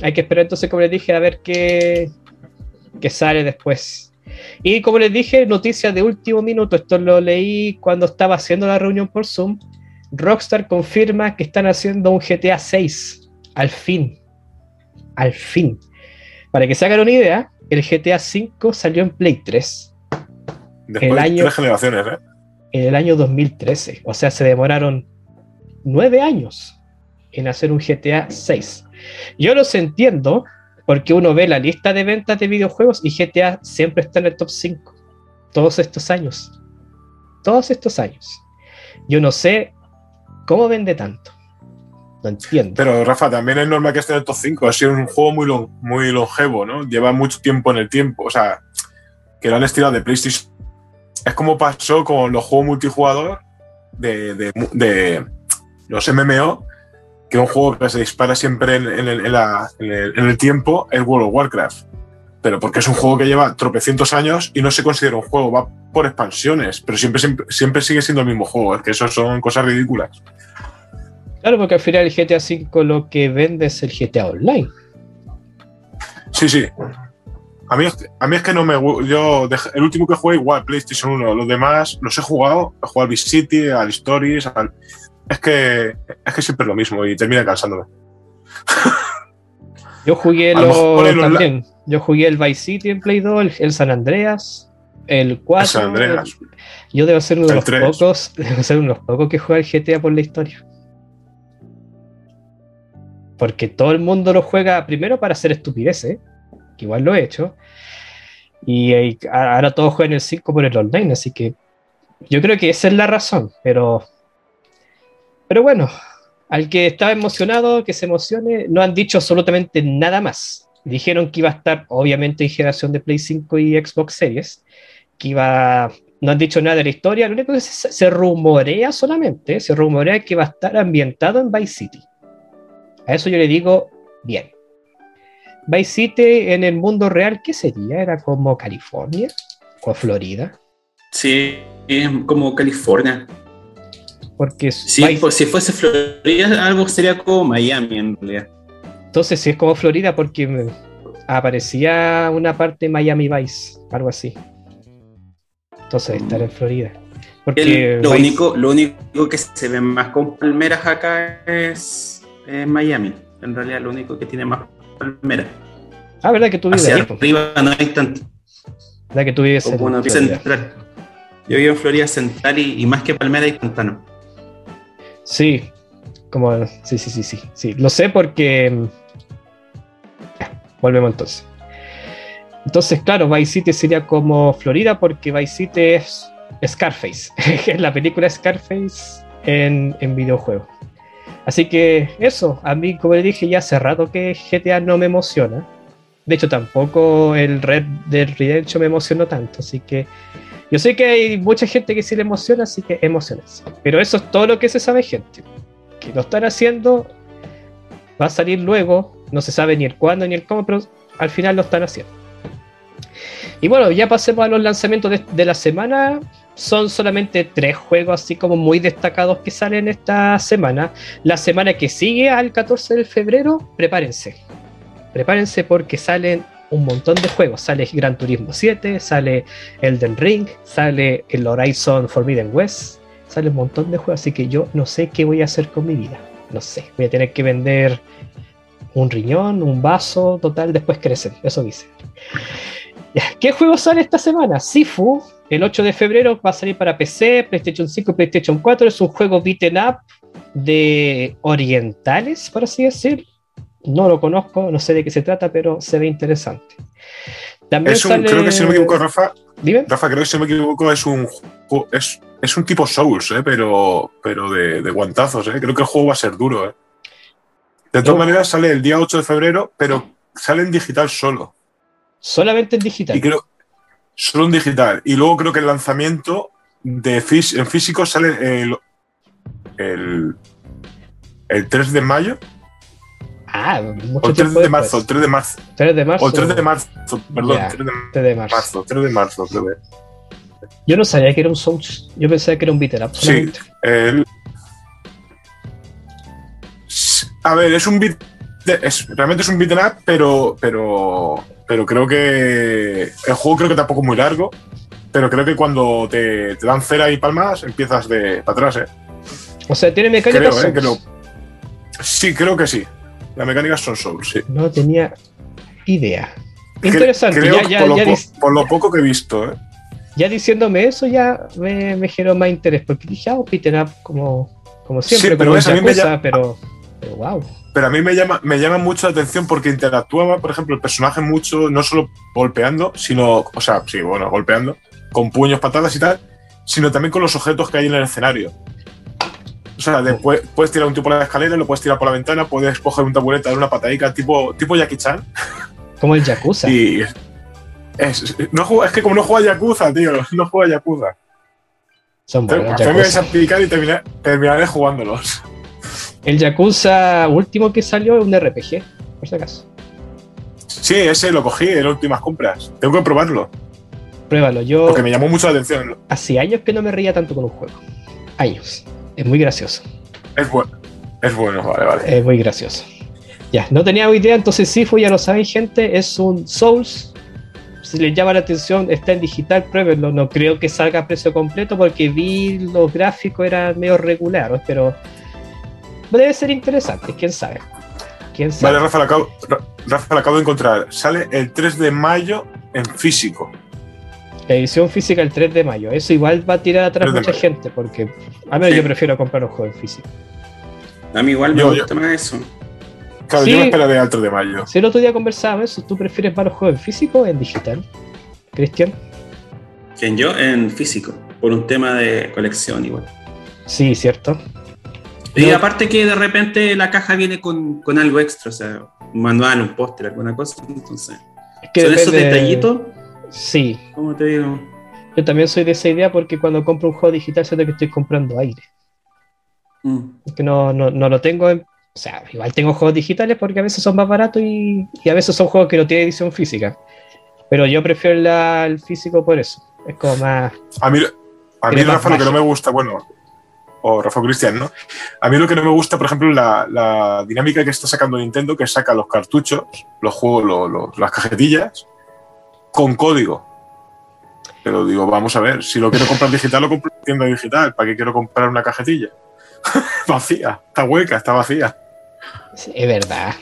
hay que esperar entonces, como les dije, a ver qué, que sale después. Y como les dije, noticias de último minuto, esto lo leí cuando estaba haciendo la reunión por Zoom. Rockstar confirma que están haciendo un GTA 6. Al fin. Al fin. Para que se hagan una idea, el GTA 5 salió en Play 3. Después el año, tres generaciones, ¿eh? En el año 2013. O sea, se demoraron nueve años en hacer un GTA 6. Yo los entiendo porque uno ve la lista de ventas de videojuegos y GTA siempre está en el top 5. Todos estos años. Todos estos años. Yo no sé cómo vende tanto. No entiendo. Pero Rafa, también es normal que esté en el top 5. Ha sido un juego muy, muy longevo, ¿no? Lleva mucho tiempo en el tiempo. O sea, que lo han estirado de PlayStation. Es como pasó con los juegos multijugador de, de los MMO, que un juego que se dispara siempre en, el, tiempo es World of Warcraft. Pero porque es un juego que lleva tropecientos años y no se considera un juego, va por expansiones, pero siempre, siempre, sigue siendo el mismo juego. Es que eso son cosas ridículas. Claro, porque al final el GTA V lo que vende es el GTA Online. Sí, sí. A mí, a mí es que no me. Yo, el último que jugué, igual, PlayStation 1. Los demás los he jugado. He jugado al Vice City, al Stories, al es que es que siempre es lo mismo y termina cansándome. [laughs] Yo jugué lo, también. Yo jugué el Vice City en Play 2, el, San Andreas, el 4. San Andreas. yo debo ser uno de los pocos, [laughs] debo ser uno de los pocos que juega el GTA por la historia. Porque todo el mundo lo juega primero para hacer estupideces, que igual lo he hecho. Y, y ahora todos juegan el 5 por el online, así que yo creo que esa es la razón, pero pero bueno, al que estaba emocionado, que se emocione, no han dicho absolutamente nada más. Dijeron que iba a estar, obviamente, en generación de Play 5 y Xbox Series, que iba, no han dicho nada de la historia, lo único que se, rumorea solamente, se rumorea que va a estar ambientado en Vice City. A eso yo le digo, bien. Vice City en el mundo real, ¿qué sería? ¿Era como California o Florida? Sí, es como California. Porque Sí, si fuese Florida, algo sería como Miami en realidad. entonces sí es como Florida porque aparecía una parte Miami Vice, algo así. Entonces estar en Florida. Porque El- lo, Vice- único, lo único que se ve más con palmeras acá es, es Miami. En realidad, lo único que tiene más palmeras. Ah, verdad que tú vives Hacia ahí, arriba no hay tanto. verdad que tú vives en central. Yo vivo en Florida Central y, y más que palmera hay pantano. Sí, como sí, sí, sí, sí, sí. Lo sé porque mm, volvemos entonces. Entonces, claro, Vice City sería como Florida porque Vice City es Scarface, es [laughs] la película Scarface en, en videojuego. Así que eso, a mí, como le dije ya hace rato que GTA no me emociona. De hecho, tampoco el Red Dead Redemption me emocionó tanto. Así que yo sé que hay mucha gente que sí le emociona, así que emociones. Pero eso es todo lo que se sabe, gente. Que lo están haciendo, va a salir luego, no se sabe ni el cuándo ni el cómo, pero al final lo están haciendo. Y bueno, ya pasemos a los lanzamientos de, de la semana. Son solamente tres juegos así como muy destacados que salen esta semana. La semana que sigue al 14 de febrero, prepárense. Prepárense porque salen un montón de juegos. Sale Gran Turismo 7, sale Elden Ring, sale el Horizon Forbidden West, sale un montón de juegos. Así que yo no sé qué voy a hacer con mi vida. No sé, voy a tener que vender un riñón, un vaso, total, después crecen. Eso dice. ¿Qué juego sale esta semana? Sifu, el 8 de febrero va a salir para PC, PlayStation 5 y PlayStation 4. Es un juego beaten up de orientales, por así decir. No lo conozco, no sé de qué se trata, pero se ve interesante. También Es un, sale- creo que si no me equivoco, Rafa, Dime. Rafa, creo que si no me equivoco, es un es, es un tipo Souls, ¿eh? pero, pero de, de guantazos. ¿eh? Creo que el juego va a ser duro. ¿eh? De todas maneras, sale el día 8 de febrero, pero sale en digital solo. Solamente en digital. Y creo, solo en digital. Y luego creo que el lanzamiento de en físico sale el, el, el 3 de mayo Ah, o mucho el 3 tiempo de marzo. después. El 3 de marzo. 3 de marzo. O el 3 de marzo, perdón. Ya. 3 de 3 de marzo. marzo, 3 de marzo, creo que. Yo no sabía que era un Souls. Yo pensaba que era un beaten up. Sí. El- A ver, es un beat. Es, realmente es un beat'em up, pero, pero, pero creo que el juego creo que tampoco es muy largo. Pero creo que cuando te, te dan cera y palmas, empiezas de para atrás, ¿eh? O sea, tiene mecánicas Creo, ¿eh? Lo- Sí, creo que sí. Las mecánicas son Souls, sí. No tenía idea. Interesante. creo Ya, por, lo ya, po- dis- por lo poco que he visto, ¿eh? ya diciéndome eso, ya me, me generó más interés. Porque dije, ah, beaten up como, como siempre, Sí, pero como ves, a mí me Yakuza, llama- pero, pero wow. Pero a mí me llama, me llama mucho la atención porque interactúa, por ejemplo, el personaje mucho, no solo golpeando, sino, o sea, sí, bueno, golpeando, con puños, patadas y tal, sino también con los objetos que hay en el escenario. O sea, después puedes tirar un tipo por la escalera, lo puedes tirar por la ventana, puedes coger un taburete, dar una patadica tipo, tipo Jackie Chan. Como el Yakuza. [laughs] Y es, no es que como no juega Yakuza, tío, no juega Yakuza. Son buenos Entonces, me vais a picar y terminar- terminaré jugándolos. El Yakuza último que salió es un RPG, por si acaso. Sí, ese lo cogí en las últimas compras. Tengo que probarlo, Pruébalo. Yo porque me llamó mucho la atención. hace años que no me reía tanto con un juego. Años. Es muy gracioso. Es bueno. Es bueno, vale, vale. Es muy gracioso. Ya, no tenía idea, entonces Sifu, ya lo saben, gente, es un Souls. Si les llama la atención, está en digital, pruébenlo. No creo que salga a precio completo porque vi los gráficos eran medio regulares, pero debe ser interesante, quién sabe. ¿Quién sabe? Vale, Rafa, lo acabo, Ra- Rafa, lo acabo de encontrar. Sale el 3 de mayo en físico. La edición física el 3 de mayo. Eso igual va a tirar atrás 3 de mucha mayo. gente, porque a ver, Sí. yo prefiero comprar un juego en físico. A mí igual me Yo- gusta más eso. Claro, Sí. yo me esperaré al 3 de mayo. Si el otro día conversábamos eso, ¿tú prefieres más los juegos en físico o en digital? Cristian. Que yo en físico, por un tema de colección igual. Sí, cierto. Y No. aparte que de repente la caja viene con, con algo extra, o sea, un manual, un póster, alguna cosa. Entonces, Es que son esos detallitos, Sí, ¿cómo te digo? yo también soy de esa idea porque cuando compro un juego digital siento que estoy comprando aire. Mm. Que no, no, no lo tengo en... O sea, igual tengo juegos digitales porque a veces son más baratos y, y a veces son juegos que no tienen edición física. Pero yo prefiero la- el físico por eso. Es como más. A mí, a mí Rafa, lo que no me gusta, bueno, o Rafa Cristian, ¿no? A mí lo que no me gusta, por ejemplo, la, la dinámica que está sacando Nintendo, que saca los cartuchos, los juegos, lo- lo- las cajetillas, con código. Pero digo, vamos a ver, si lo quiero comprar digital, lo compro en tienda digital. ¿Para qué quiero comprar una cajetilla? [laughs] vacía, está hueca, está vacía. Sí, es verdad.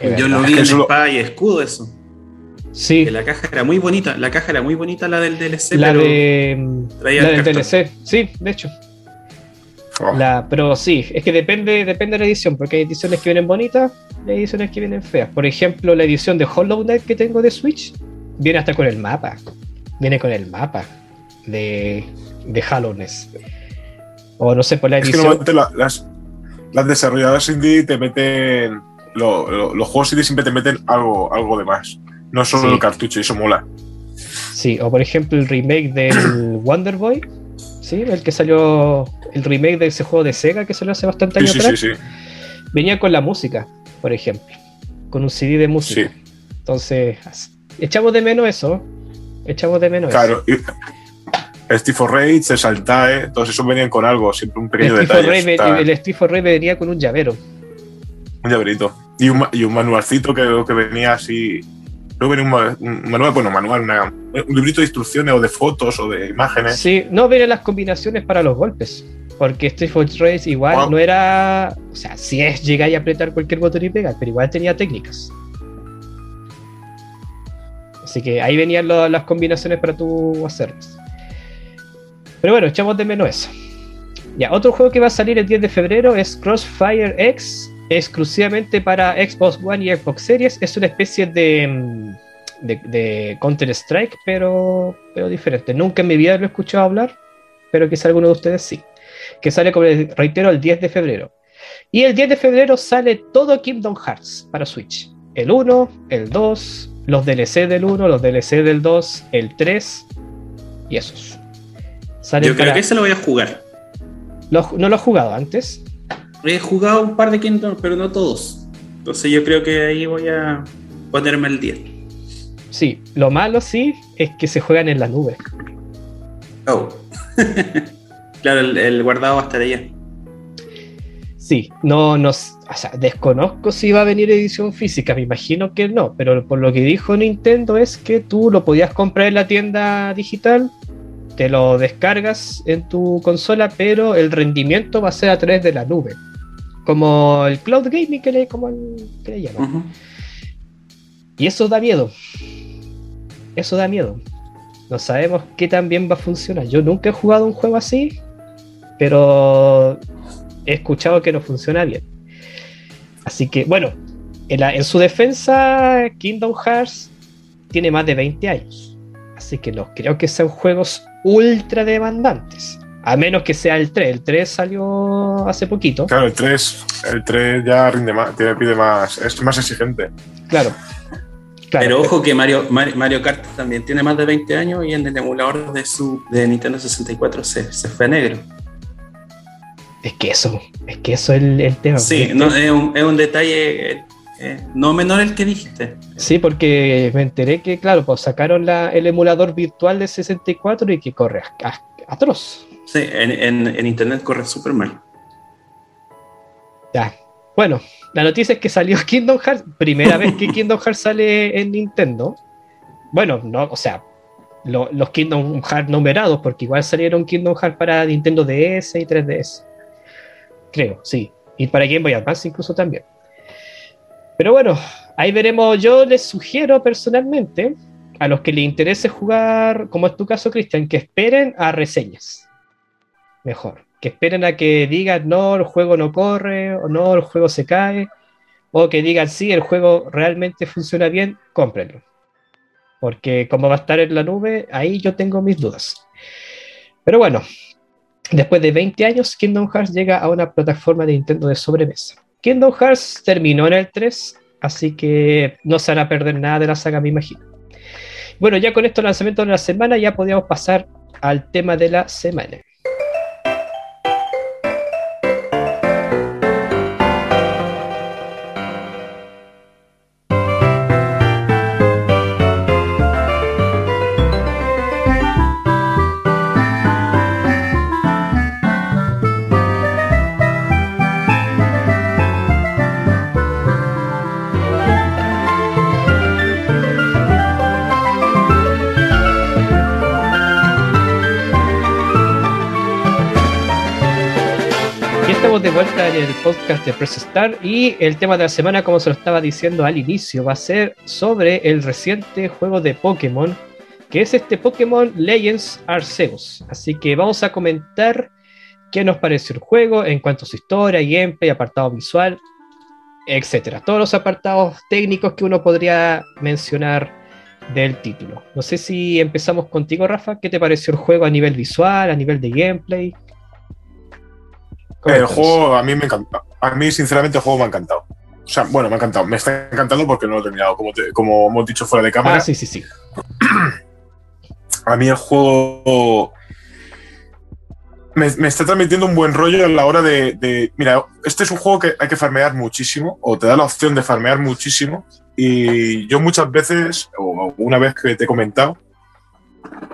Es Yo verdad. lo vi Es que en eso lo- espada y escudo eso. Sí, Que la caja era muy bonita, la caja era muy bonita la del DLC, la pero de. traía La el del. DLC. Sí, de hecho. Oh, La, pero sí, es que depende, depende de la edición, porque hay ediciones que vienen bonitas y hay ediciones que vienen feas. Por ejemplo, la edición de Hollow Knight que tengo de Switch viene hasta con el mapa. Viene con el mapa de, de Hallowness. O no sé, por la es que edición. normalmente la- las, las desarrolladoras indie te meten. lo- lo- los juegos indie siempre te meten algo, algo de más. No solo Sí. el cartucho, y eso mola. Sí, o por ejemplo el remake del [coughs] Wonder Boy. Sí, el que salió. El remake de ese juego de Sega que salió hace bastante Sí, años sí, atrás. sí, sí. Venía con la música, por ejemplo. Con un CD de música. Sí. Entonces, echamos de menos eso. Echamos de menos Claro, y Steve for Rage, el Saltae, todos esos venían con algo, siempre un eso. pequeño Steve detalle. Ray, está- el Steve for Ray venía con un llavero. Un llaverito. Y un, y un manualcito que, que venía así. Luego venía un, ma- un manual, bueno, manual, una- un librito de instrucciones o de fotos o de imágenes. Sí, no vienen las combinaciones para los golpes. Porque Steve for Ray igual Wow. no era. O sea, si es llegar y apretar cualquier botón y pegar, pero igual tenía técnicas. Así que ahí venían las combinaciones para tú hacerlas. Pero bueno, echamos de menos eso. Ya, otro juego que va a salir el 10 de febrero es Crossfire X, exclusivamente para Xbox One y Xbox Series. Es una especie de, mm, de, de Counter-Strike, pero, pero diferente. Nunca en mi vida lo he escuchado hablar, pero quizá alguno de ustedes sí. Que sale, como les reitero, el 10 de febrero. Y el 10 de febrero sale todo Kingdom Hearts para Switch. El 1, el 2, los DLC del 1, los DLC del 2, el 3 y esos. Salen Yo creo para- que ese lo voy a jugar. ¿Lo- ¿No lo has jugado antes? He jugado un par de Kingdom, pero no todos. Entonces yo creo que ahí voy a ponerme el 10. Sí, lo malo sí es que se juegan en la nube. Oh. [laughs] claro, el, el guardado va a estar allá. Sí, no nos, o sea, desconozco si va a venir edición física, me imagino que no, pero por lo que dijo Nintendo es que tú lo podías comprar en la tienda digital, te lo descargas en tu consola, pero el rendimiento va a ser a través de la nube, como el cloud gaming que le, como el- que le llaman. Y eso da miedo. Eso da miedo. No sabemos qué tan bien va a funcionar. Yo nunca he jugado un juego así, pero he escuchado que no funciona bien. Así que, bueno, en, la- en su defensa, Kingdom Hearts tiene más de 20 años. Así que no creo que sean juegos ultra demandantes. A menos que sea el 3. El 3 salió hace poquito. Claro, el 3, el 3 ya rinde más, tiene, pide más, es más exigente. Claro. Claro, Pero ojo que Mario, Mario, Kart también tiene más de 20 años y en el emulador de su de Nintendo 64 se, se fue a negro. Es que eso, es que eso es el, el tema. Sí, no, es, un, es un detalle eh, eh, no menor el que dijiste. Sí, porque me enteré que, claro, pues sacaron la- el emulador virtual de 64 y que corre atroz. Sí, en, en- en internet corre súper mal. Ya. Bueno, la noticia es que salió [laughs] Kingdom Hearts, primera vez que Kingdom Hearts sale en Nintendo. Bueno, no, o sea, lo- los Kingdom Hearts numerados, porque igual salieron Kingdom Hearts para Nintendo DS y 3DS. Creo, sí. Y para Game Boy Advance incluso también. Pero bueno, ahí veremos. Yo les sugiero personalmente a los que les interese jugar, como es tu caso, Cristian, que esperen a reseñas. Mejor. Que esperen a que digan, no, el juego no corre, o no, el juego se cae, o que digan, sí, el juego realmente funciona bien, cómprenlo. Porque como va a estar en la nube, ahí yo tengo mis dudas. Pero bueno, después de 20 años, Kingdom Hearts llega a una plataforma de Nintendo de sobremesa. Kingdom Hearts terminó en el 3, así que no se van a perder nada de la saga, me imagino. Bueno, ya con estos lanzamientos de la semana, ya podíamos pasar al tema de la semana. El podcast de Press Star y el tema de la semana, como se lo estaba diciendo al inicio, va a ser sobre el reciente juego de Pokémon, que es este Pokémon Legends Arceus. Así que vamos a comentar qué nos pareció el juego en cuanto a su historia, gameplay, apartado visual, etcétera. Todos los apartados técnicos que uno podría mencionar del título. No sé si empezamos contigo, Rafa. ¿Qué te pareció el juego a nivel visual, a nivel de gameplay? El juego a mí me encanta. A mí, sinceramente, el juego me ha encantado. O sea, bueno, me ha encantado. Me está encantando porque no lo he terminado, como, como hemos dicho fuera de cámara. Ah, sí, sí, sí. [clears throat] A mí el juego me, está transmitiendo un buen rollo a la hora de, de, Mira, este es un juego que hay que farmear muchísimo, o te da la opción de farmear muchísimo. Y yo muchas veces, o una vez que te he comentado,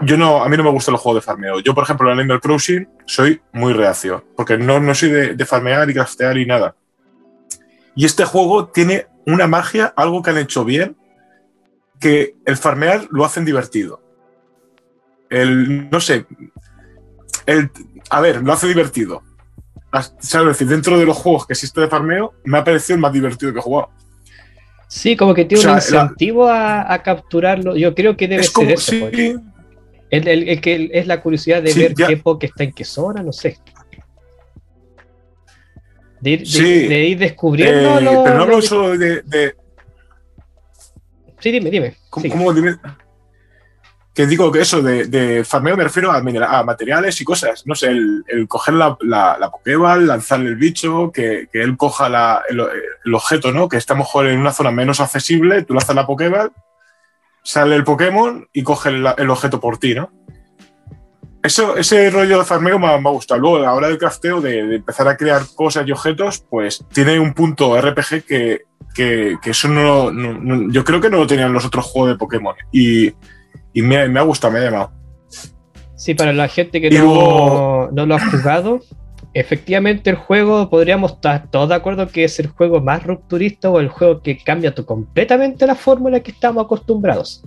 yo no, a mí no me gustan los juegos de farmeo. Yo, por ejemplo, en Animal Crossing soy muy reacio, porque no, no soy de, farmear y craftear y nada. Y este juego tiene una magia, algo que han hecho bien, que el farmear lo hacen divertido. El, no sé, el, a ver, lo hace divertido. ¿Sabes? decir, dentro de los juegos que existe de farmeo, me ha parecido el más divertido que he jugado. Sí, como que tiene un incentivo a, capturarlo. Yo creo que debe ser eso. Sí, el, que es la curiosidad de ver qué Poké está en qué zona, no sé. De ir, descubriendo. Eh, pero no hablo solo de, Sí, dime, dime. ¿Cómo, dime? Que digo que eso de, farmeo me refiero a, materiales y cosas. No sé, el, coger la, la, la, Pokéball, lanzarle el bicho, que, él coja el, objeto, ¿no? Que está mejor en una zona menos accesible, tú lanzas la Pokéball sale el Pokémon y coge el, objeto por ti, ¿no? Eso, ese rollo de farmeo me, ha gustado. Luego, a la hora del crafteo, de, empezar a crear cosas y objetos, pues tiene un punto RPG que, eso no, Yo creo que no lo tenían los otros juegos de Pokémon. Y, me, ha gustado, me ha llamado. Sí, para la gente que no, no, lo ha jugado, efectivamente el juego podríamos estar todos de acuerdo que es el juego más rupturista o el juego que cambia completamente la fórmula que estamos acostumbrados.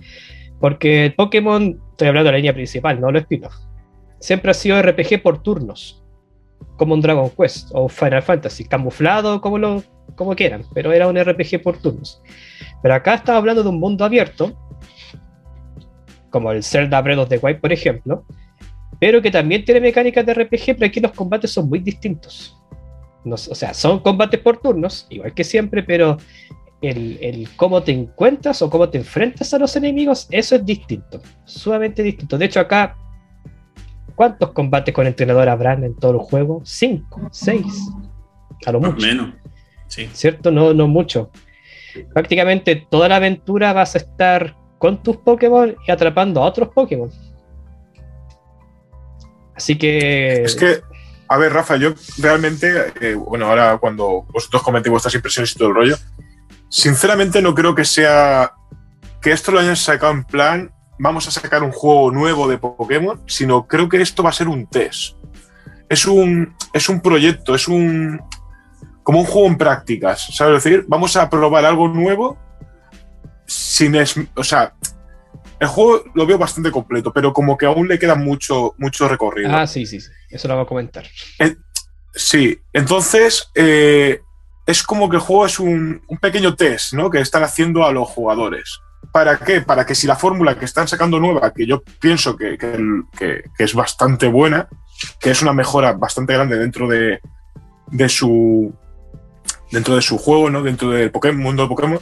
Porque Pokémon, estoy hablando de la línea principal, no lo spin siempre ha sido RPG por turnos, como un Dragon Quest o Final Fantasy, camuflado como, lo, como quieran, pero era un RPG por turnos. Pero acá estamos hablando de un mundo abierto, como el Zelda Breath of the Wild, por ejemplo, pero que también tiene mecánicas de RPG, pero aquí los combates son muy distintos. o sea, son combates por turnos, igual que siempre, pero el, cómo te encuentras o cómo te enfrentas a los enemigos, eso es distinto, sumamente distinto. De hecho, acá, ¿cuántos combates con entrenador habrán en todo el juego? Cinco, seis, a lo mucho. Menos, ¿Cierto? No, no mucho. Prácticamente toda la aventura vas a estar con tus Pokémon y atrapando a otros Pokémon. Así que. Es que, a ver, Rafa, yo realmente, eh, bueno, ahora cuando vosotros comentéis vuestras impresiones y todo el rollo, sinceramente no creo que sea. que esto lo hayan sacado en plan, vamos a sacar un juego nuevo de Pokémon, sino creo que esto va a ser un test. Es un, es un proyecto, es un. como un juego en prácticas, ¿sabes decir? Vamos a probar algo nuevo sin. Es, o sea, el juego lo veo bastante completo, pero como que aún le queda mucho, mucho recorrido. Ah, sí, sí, eso lo voy a comentar. sí, entonces eh, es como que el juego es un, pequeño test ¿no? que están haciendo a los jugadores. ¿Para qué? Para que si la fórmula que están sacando nueva, que yo pienso que, es bastante buena, que es una mejora bastante grande dentro de, de su dentro de su juego, ¿no? dentro del Pokémon, mundo de Pokémon,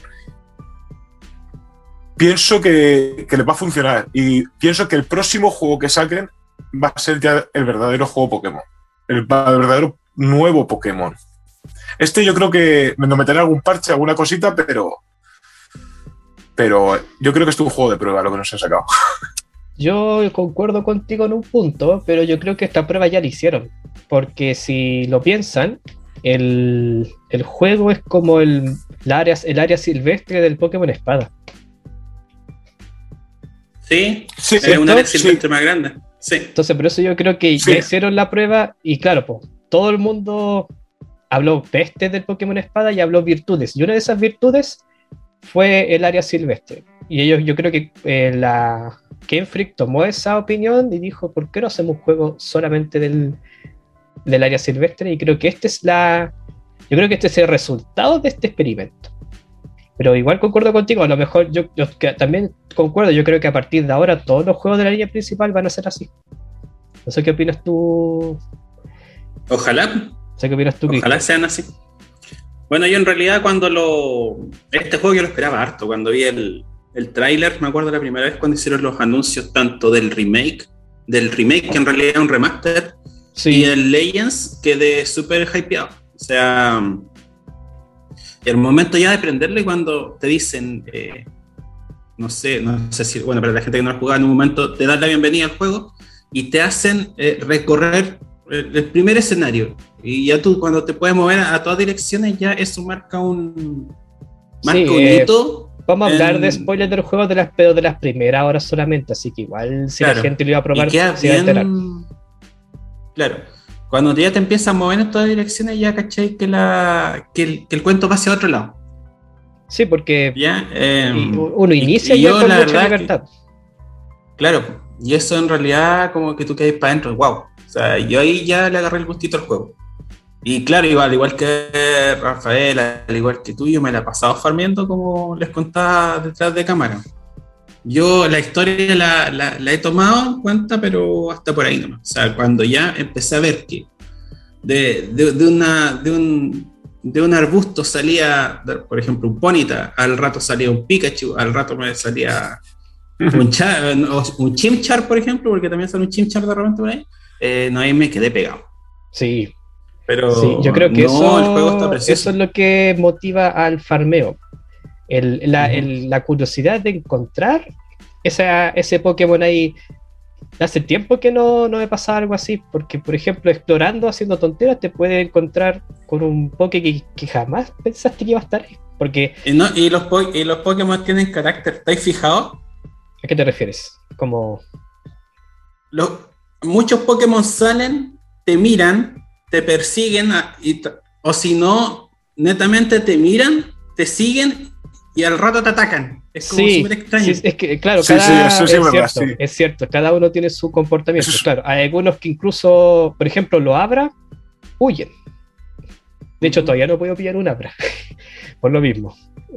pienso que, que les va a funcionar y pienso que el próximo juego que saquen va a ser ya el verdadero juego Pokémon, el, verdadero nuevo Pokémon. Este yo creo que me meteré algún parche, alguna cosita, pero pero yo creo que es un juego de prueba lo que nos han sacado. [laughs] Yo concuerdo contigo en un punto, pero yo creo que esta prueba ya la hicieron. Porque si lo piensan, el, juego es como el, área, el área silvestre del Pokémon Espada. Sí, sí es una área más grande. Sí. Entonces, por eso yo creo que ya hicieron la prueba y claro, pues, todo el mundo habló peste del Pokémon Espada y habló virtudes. Y una de esas virtudes fue el área silvestre. Y ellos, yo creo que eh, la Game Freak tomó esa opinión y dijo, ¿por qué no hacemos un juego solamente del, del área silvestre y creo que este es la. Yo creo que este es el resultado de este experimento. Pero igual concuerdo contigo, a lo mejor yo, yo también concuerdo, yo creo que a partir de ahora todos los juegos de la línea principal van a ser así. No sé qué opinas tú. Ojalá. No sé qué opinas tú. Ojalá sean así. Bueno, yo en realidad cuando lo... Este juego yo lo esperaba harto, cuando vi el, el tráiler, me acuerdo la primera vez cuando hicieron los anuncios tanto del remake, del remake que en realidad es un remaster, y el Legends que de super hypeado. O sea, el momento ya de prenderle cuando te dicen, eh, no sé, no sé si, bueno, para la gente que no ha jugado en un momento, te dan la bienvenida al juego y te hacen eh, recorrer el, primer escenario. Y ya tú, cuando te puedes mover a, todas direcciones, ya eso marca un, marca un eh, hito. Vamos a hablar de spoilers del juego de las, pero de las primeras horas solamente, así que igual si la gente lo iba a probar, se iba a enterar. Claro cuando ya te empiezas a mover en todas direcciones, ya cachai que, la, que, el, cuento va hacia otro lado. Sí, porque ya, em, uno inicia y, ya con mucha libertad. claro, y eso en realidad como que tú quedas para adentro, wow. O sea, yo ahí ya le agarré el gustito al juego. Y claro, igual, igual que Rafael, al igual que tú, yo me la he pasado farmeando como les contaba detrás de cámara. Yo la historia la, he tomado en cuenta, pero hasta por ahí nomás. O sea, cuando ya empecé a ver que de, una, de, un, de un arbusto salía, por ejemplo, un Ponita, al rato salía un Pikachu, al rato me salía [laughs] un, char, un Chimchar, por ejemplo, porque también sale un Chimchar de repente por ahí, eh, no, ahí me quedé pegado. Sí. Pero sí, yo creo que eso, eso es lo que motiva al farmeo la, curiosidad de encontrar ese Pokémon ahí. Hace tiempo que no, no me pasaba algo así, porque por ejemplo, explorando, haciendo tonteras, te puedes encontrar con un Poké que, jamás pensaste que iba a estar ahí. Porque... ¿Y, no, y, los, y los Pokémon tienen carácter, ¿estáis fijados? ¿A qué te refieres? Como... Los, muchos Pokémon salen, te miran, te persiguen, o si no, netamente te miran, te siguen y al rato te atacan. Es como sí, extraño. es que, claro, cada, es, cierto, es, cierto, cada uno tiene su comportamiento. Claro, hay algunos que incluso, por ejemplo, lo abra, huyen. De hecho, todavía no puedo pillar un abra, [laughs] por lo mismo.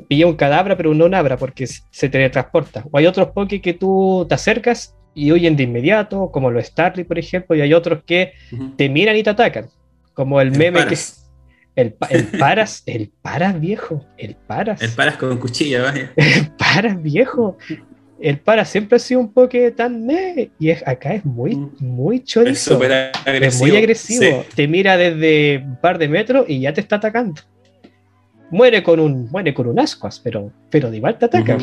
Pilla un cadáver, pero no un abra, porque se teletransporta. O hay otros Poké que tú te acercas y huyen de inmediato, como los Starly, por ejemplo, y hay otros que te miran y te atacan. Como el meme que el, [laughs] paras, el paras viejo, el paras. El paras con cuchilla, vaya. [laughs] El paras viejo. El paras siempre ha sido un poke tan y es, acá es muy, mm. muy chorizo. Es agresivo. muy agresivo. Te mira desde un par de metros y ya te está atacando. Muere con un, muere con un ascuas, pero, pero de igual te ataca.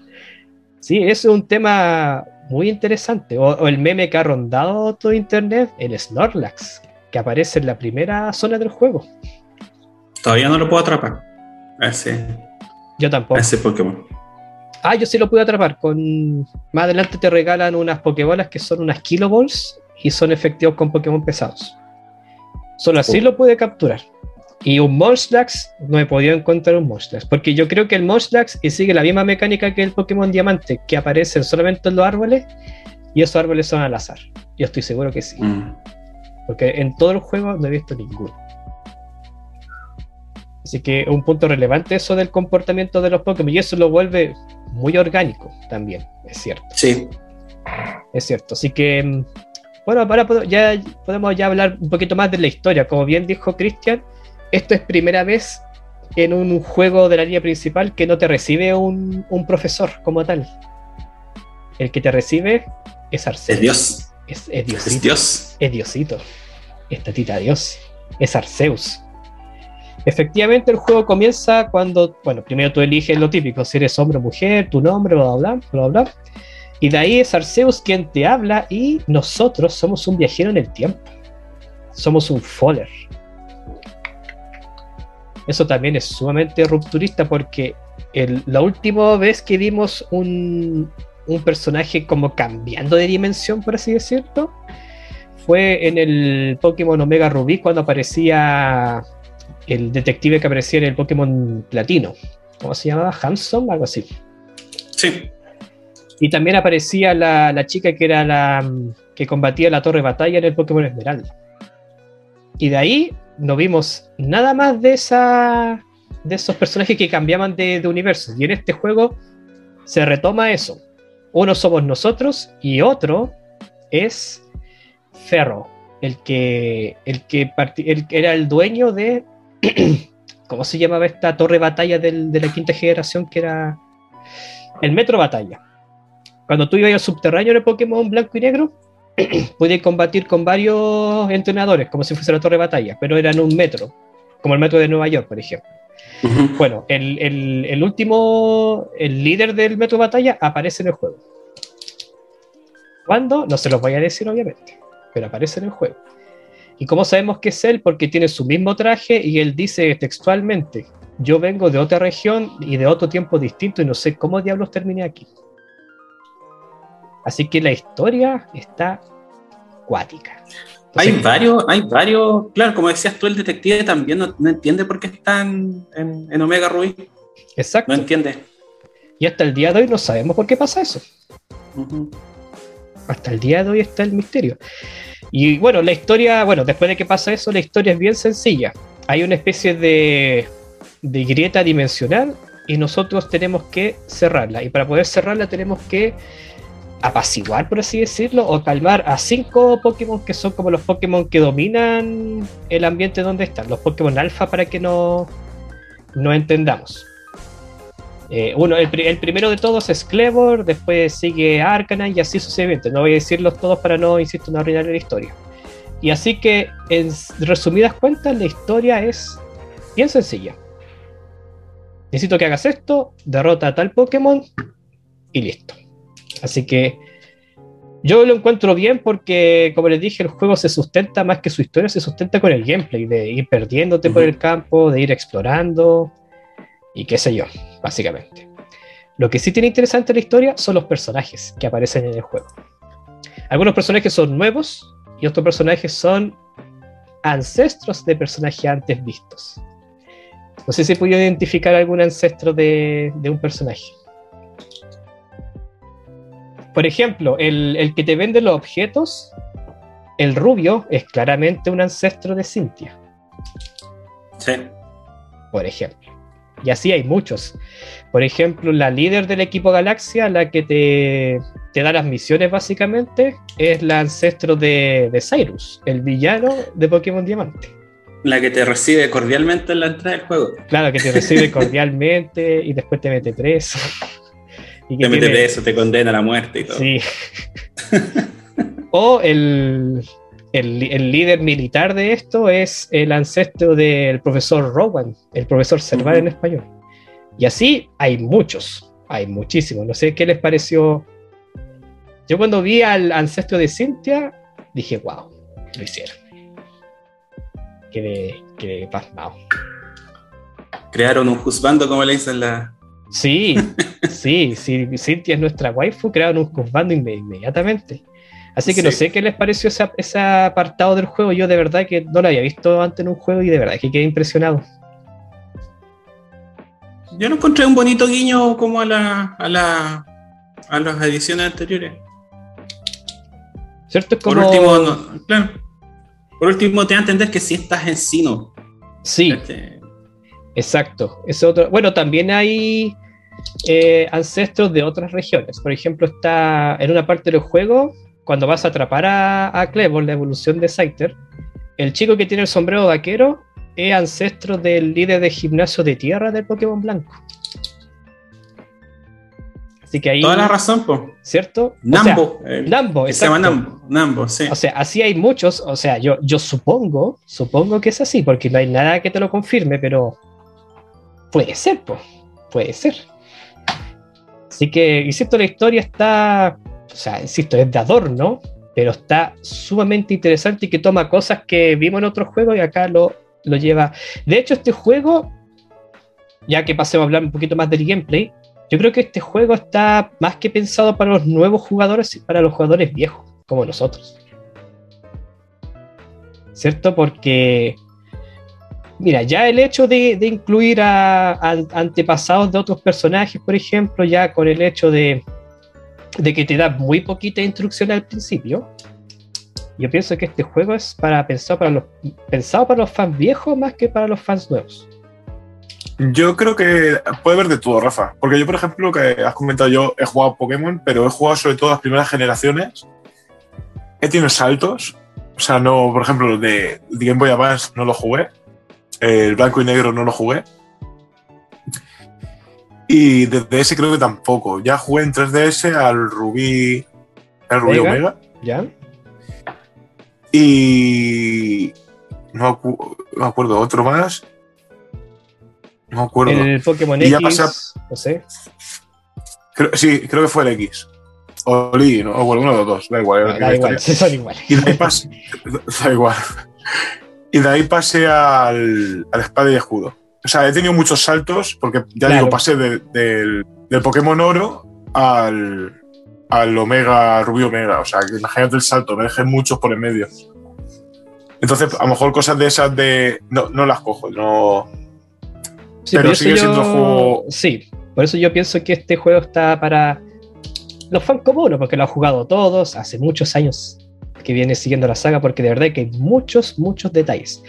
[laughs] sí, es un tema muy interesante. O, o, el meme que ha rondado todo internet, el Snorlax, que aparece en la primera zona del juego. Todavía no lo puedo atrapar. ese, yo tampoco. ese Pokémon. Ah, yo sí lo pude atrapar. Con... Más adelante te regalan unas Pokébolas que son unas Kiloballs y son efectivos con Pokémon pesados. Solo así oh. lo pude capturar. Y un Monslax, no he podido encontrar un Monslax. Porque yo creo que el Monslax sigue la misma mecánica que el Pokémon Diamante, que aparecen solamente en los árboles y esos árboles son al azar. Yo estoy seguro que sí. Mm. Porque en todo el juego no he visto ninguno. Así que un punto relevante eso del comportamiento de los Pokémon y eso lo vuelve muy orgánico también, es cierto. Sí. Es cierto. Así que, mm, bueno, ahora ya podemos ya hablar un poquito más de la historia. Como bien dijo Cristian, esto es primera vez en un juego de la línea principal que no te recibe un, profesor como tal. El que te recibe es Arceus. Es Dios. Es, es, es Dios. Es Diosito. Es Tatita Dios. Es Arceus. Efectivamente, el juego comienza cuando, bueno, primero tú eliges lo típico, si eres hombre o mujer, tu nombre, bla, bla, bla, bla, Y de ahí es Arceus quien te habla y nosotros somos un viajero en el tiempo. Somos un Faller. Eso también es sumamente rupturista porque la última vez que vimos un, un personaje como cambiando de dimensión, por así decirlo, fue en el Pokémon Omega Rubí cuando aparecía el detective que aparecía en el Pokémon Platino. ¿Cómo se llamaba? Hanson, algo así. Sí. Y también aparecía la, chica que era la que combatía la torre batalla en el Pokémon Esmeralda. Y de ahí no vimos nada más de esa de esos personajes que cambiaban de, de universo. Y en este juego se retoma eso. Uno somos nosotros y otro es Ferro, el que, el que, el que era el dueño de. ¿Cómo se llamaba esta torre batalla del- de la quinta generación? Que era el Metro Batalla. Cuando tú ibas al subterráneo en el Pokémon blanco y negro, [clears throat] podías combatir con varios entrenadores, como si fuese la torre batalla, pero eran un metro, como el metro de Nueva York, por ejemplo. Bueno, el, el- el último, el líder del Metro Batalla aparece en el juego. ¿Cuándo? No se los voy a decir, obviamente, pero aparece en el juego. ¿Y cómo sabemos que es él? Porque tiene su mismo traje y él dice textualmente: Yo vengo de otra región y de otro tiempo distinto y no sé cómo diablos terminé aquí. Así que la historia está cuática. Hay varios, hay varios, claro, como decías tú, el detective también no, no entiende por qué está en, Omega Ruby, exacto. no entiende. Y hasta el día de hoy no sabemos por qué pasa eso. Hasta el día de hoy está el misterio. Y bueno, la historia, bueno, después de que pasa eso, la historia es bien sencilla. Hay una especie de, de grieta dimensional y nosotros tenemos que cerrarla. Y para poder cerrarla tenemos que apaciguar, por así decirlo, o calmar a cinco Pokémon que son como los Pokémon que dominan el ambiente donde están, los Pokémon alfa para que no, no entendamos. Eh, uno, el, el primero de todos es Clevor, después sigue Arcanine y así sucesivamente. No voy a decirlos todos para no, insisto, no arruinar la historia. Y así que, en resumidas cuentas, la historia es bien sencilla. Necesito que hagas esto, derrota a tal Pokémon y listo. Así que yo lo encuentro bien porque, como les dije, el juego se sustenta más que su historia, se sustenta con el gameplay, de ir perdiéndote por Ujú. el campo, de ir explorando y qué sé yo, básicamente. Lo que sí tiene interesante la historia son los personajes que aparecen en el juego. Algunos personajes son nuevos y otros personajes son ancestros de personajes antes vistos. No sé si puedo identificar algún ancestro de, de un personaje. Por ejemplo, el, el que te vende los objetos, el rubio, es claramente un ancestro de Cynthia, Sí. por ejemplo. Y así hay muchos. Por ejemplo, la líder del equipo Galaxia, la que te, te da las misiones básicamente, es la ancestro de, de Cyrus, el villano de Pokémon Diamante. La que te recibe cordialmente en la entrada del juego. Claro, que te [laughs] recibe cordialmente y después te mete preso. Y que Te mete preso, te condena a la muerte y todo. Sí. [laughs] o el, el, el líder militar de esto es el ancestro del profesor Rowan, el profesor Serval Ujú. en español. Y así hay muchos, hay muchísimos. No sé qué les pareció. Yo cuando vi al ancestro de Cynthia, dije, wow, lo hicieron. Quedé, quedé pasmado. Crearon un juzgando, como le dicen la. Sí, sí, sí, Cynthia es nuestra waifu, crearon un juzgando inme- inmediatamente. Así que no Sí. sé qué les pareció ese, ese apartado del juego. Yo de verdad que no lo había visto antes en un juego y de verdad que quedé impresionado. Yo no encontré un bonito guiño como a la. a la. a las ediciones anteriores. ¿Cierto? Es Por como... último, no- claro. Por último, te da a entender que si estás en Sino. Sí, Este, exacto. Es otro... Bueno, también hay eh, ancestros de otras regiones. Por ejemplo, está en una parte del juego, cuando vas a atrapar a, a la evolución de Scyther, el chico que tiene el sombrero vaquero es ancestro del líder de gimnasio de tierra del Pokémon Blanco. Así que ahí, Toda la razón, pues. ¿cierto? O Nambo. sea, Nambo, se llama. Nambo. Nambo, sí. O sea, así hay muchos, o sea, yo, yo supongo, supongo que es así, porque no hay nada que te lo confirme, pero puede ser, pues, puede ser. Así que, insisto, la historia está, o sea, insisto, es de adorno, pero está sumamente interesante y que toma cosas que vimos en otros juegos y acá lo, lo lleva. De hecho, este juego, ya que pasemos a hablar un poquito más del gameplay, yo creo que este juego está más que pensado para los nuevos jugadores y para los jugadores viejos, como nosotros. ¿Cierto? Porque, mira, ya el hecho de, incluir a antepasados de otros personajes, por ejemplo, ya con el hecho de, de que te da muy poquita instrucción al principio, Yo pienso que este juego es para pensado para los pensado para los fans viejos más que para los fans nuevos. Yo creo que puede haber de todo, Rafa. Porque yo, por ejemplo, que has comentado, yo he jugado Pokémon, pero he jugado sobre todo las primeras generaciones. He tenido saltos. O sea, no, por ejemplo, los de Game Boy Advance no lo jugué. El blanco y negro no lo jugué. Y desde ese creo que tampoco. Ya jugué en 3DS al Rubí. El Rubí Omega. Omega. ¿Ya? Y. No, acu- no me acuerdo, otro más. No me acuerdo. El Pokémon Y ya X, pasa- no sé. Creo- sí, creo que fue el X. O el Y, ¿no? o bueno, uno de los dos, da igual. Ah, da igual, [laughs] son iguales. Y de ahí pasé. [laughs] da igual. Y de ahí pasé al, al espada y escudo. O sea, he tenido muchos saltos porque ya Claro. digo, pasé de- del, del Pokémon Oro al, al Omega, Rubio Omega. O sea, que imagínate el salto, me dejé muchos por en medio. Entonces, a lo mejor cosas de esas de. No, no las cojo, no. Sí, Pero sigue yo- siendo juego- Sí, por eso yo pienso que este juego está para los fans comunes, porque lo han jugado todos hace muchos años que viene siguiendo la saga, porque de verdad que hay muchos, muchos detalles.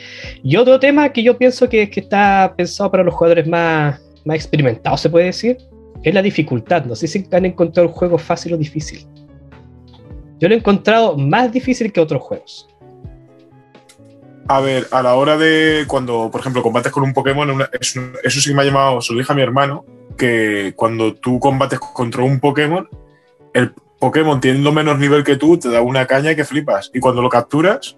Y otro tema que yo pienso que, que está pensado para los jugadores más, más experimentados, se puede decir, es la dificultad. No sé si han encontrado el juego fácil o difícil. Yo lo he encontrado más difícil que otros juegos. A ver, a la hora de cuando, por ejemplo, combates con un Pokémon, eso sí que me ha llamado, se lo dije a mi hermano, que cuando tú combates contra un Pokémon, el Pokémon teniendo menos nivel que tú te da una caña que flipas. Y cuando lo capturas,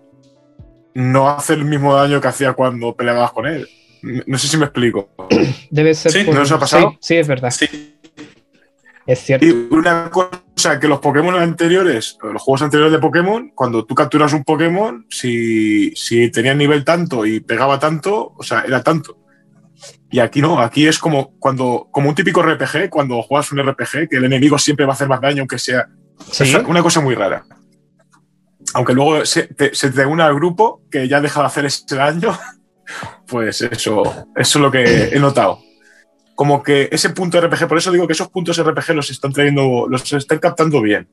no hace el mismo daño que hacía cuando peleabas con él. No sé si me explico. [clears throat] Debe ser. Sí, por- ¿no os ha pasado? Sí, sí, es verdad. Sí, Es cierto. Y una cosa que los Pokémon anteriores, los juegos anteriores de Pokémon, cuando tú capturas un Pokémon, si, si tenía nivel tanto y pegaba tanto, o sea, era tanto. Y aquí no, aquí es como cuando, como un típico RPG, cuando juegas un RPG, que el enemigo siempre va a hacer más daño, aunque sea. Sí. Es una cosa muy rara. Aunque luego se te, se te une al grupo que ya deja de hacer ese daño, [laughs] pues eso, eso es lo que he notado. Como que ese punto RPG, por eso digo que esos puntos RPG los están trayendo, los están captando bien.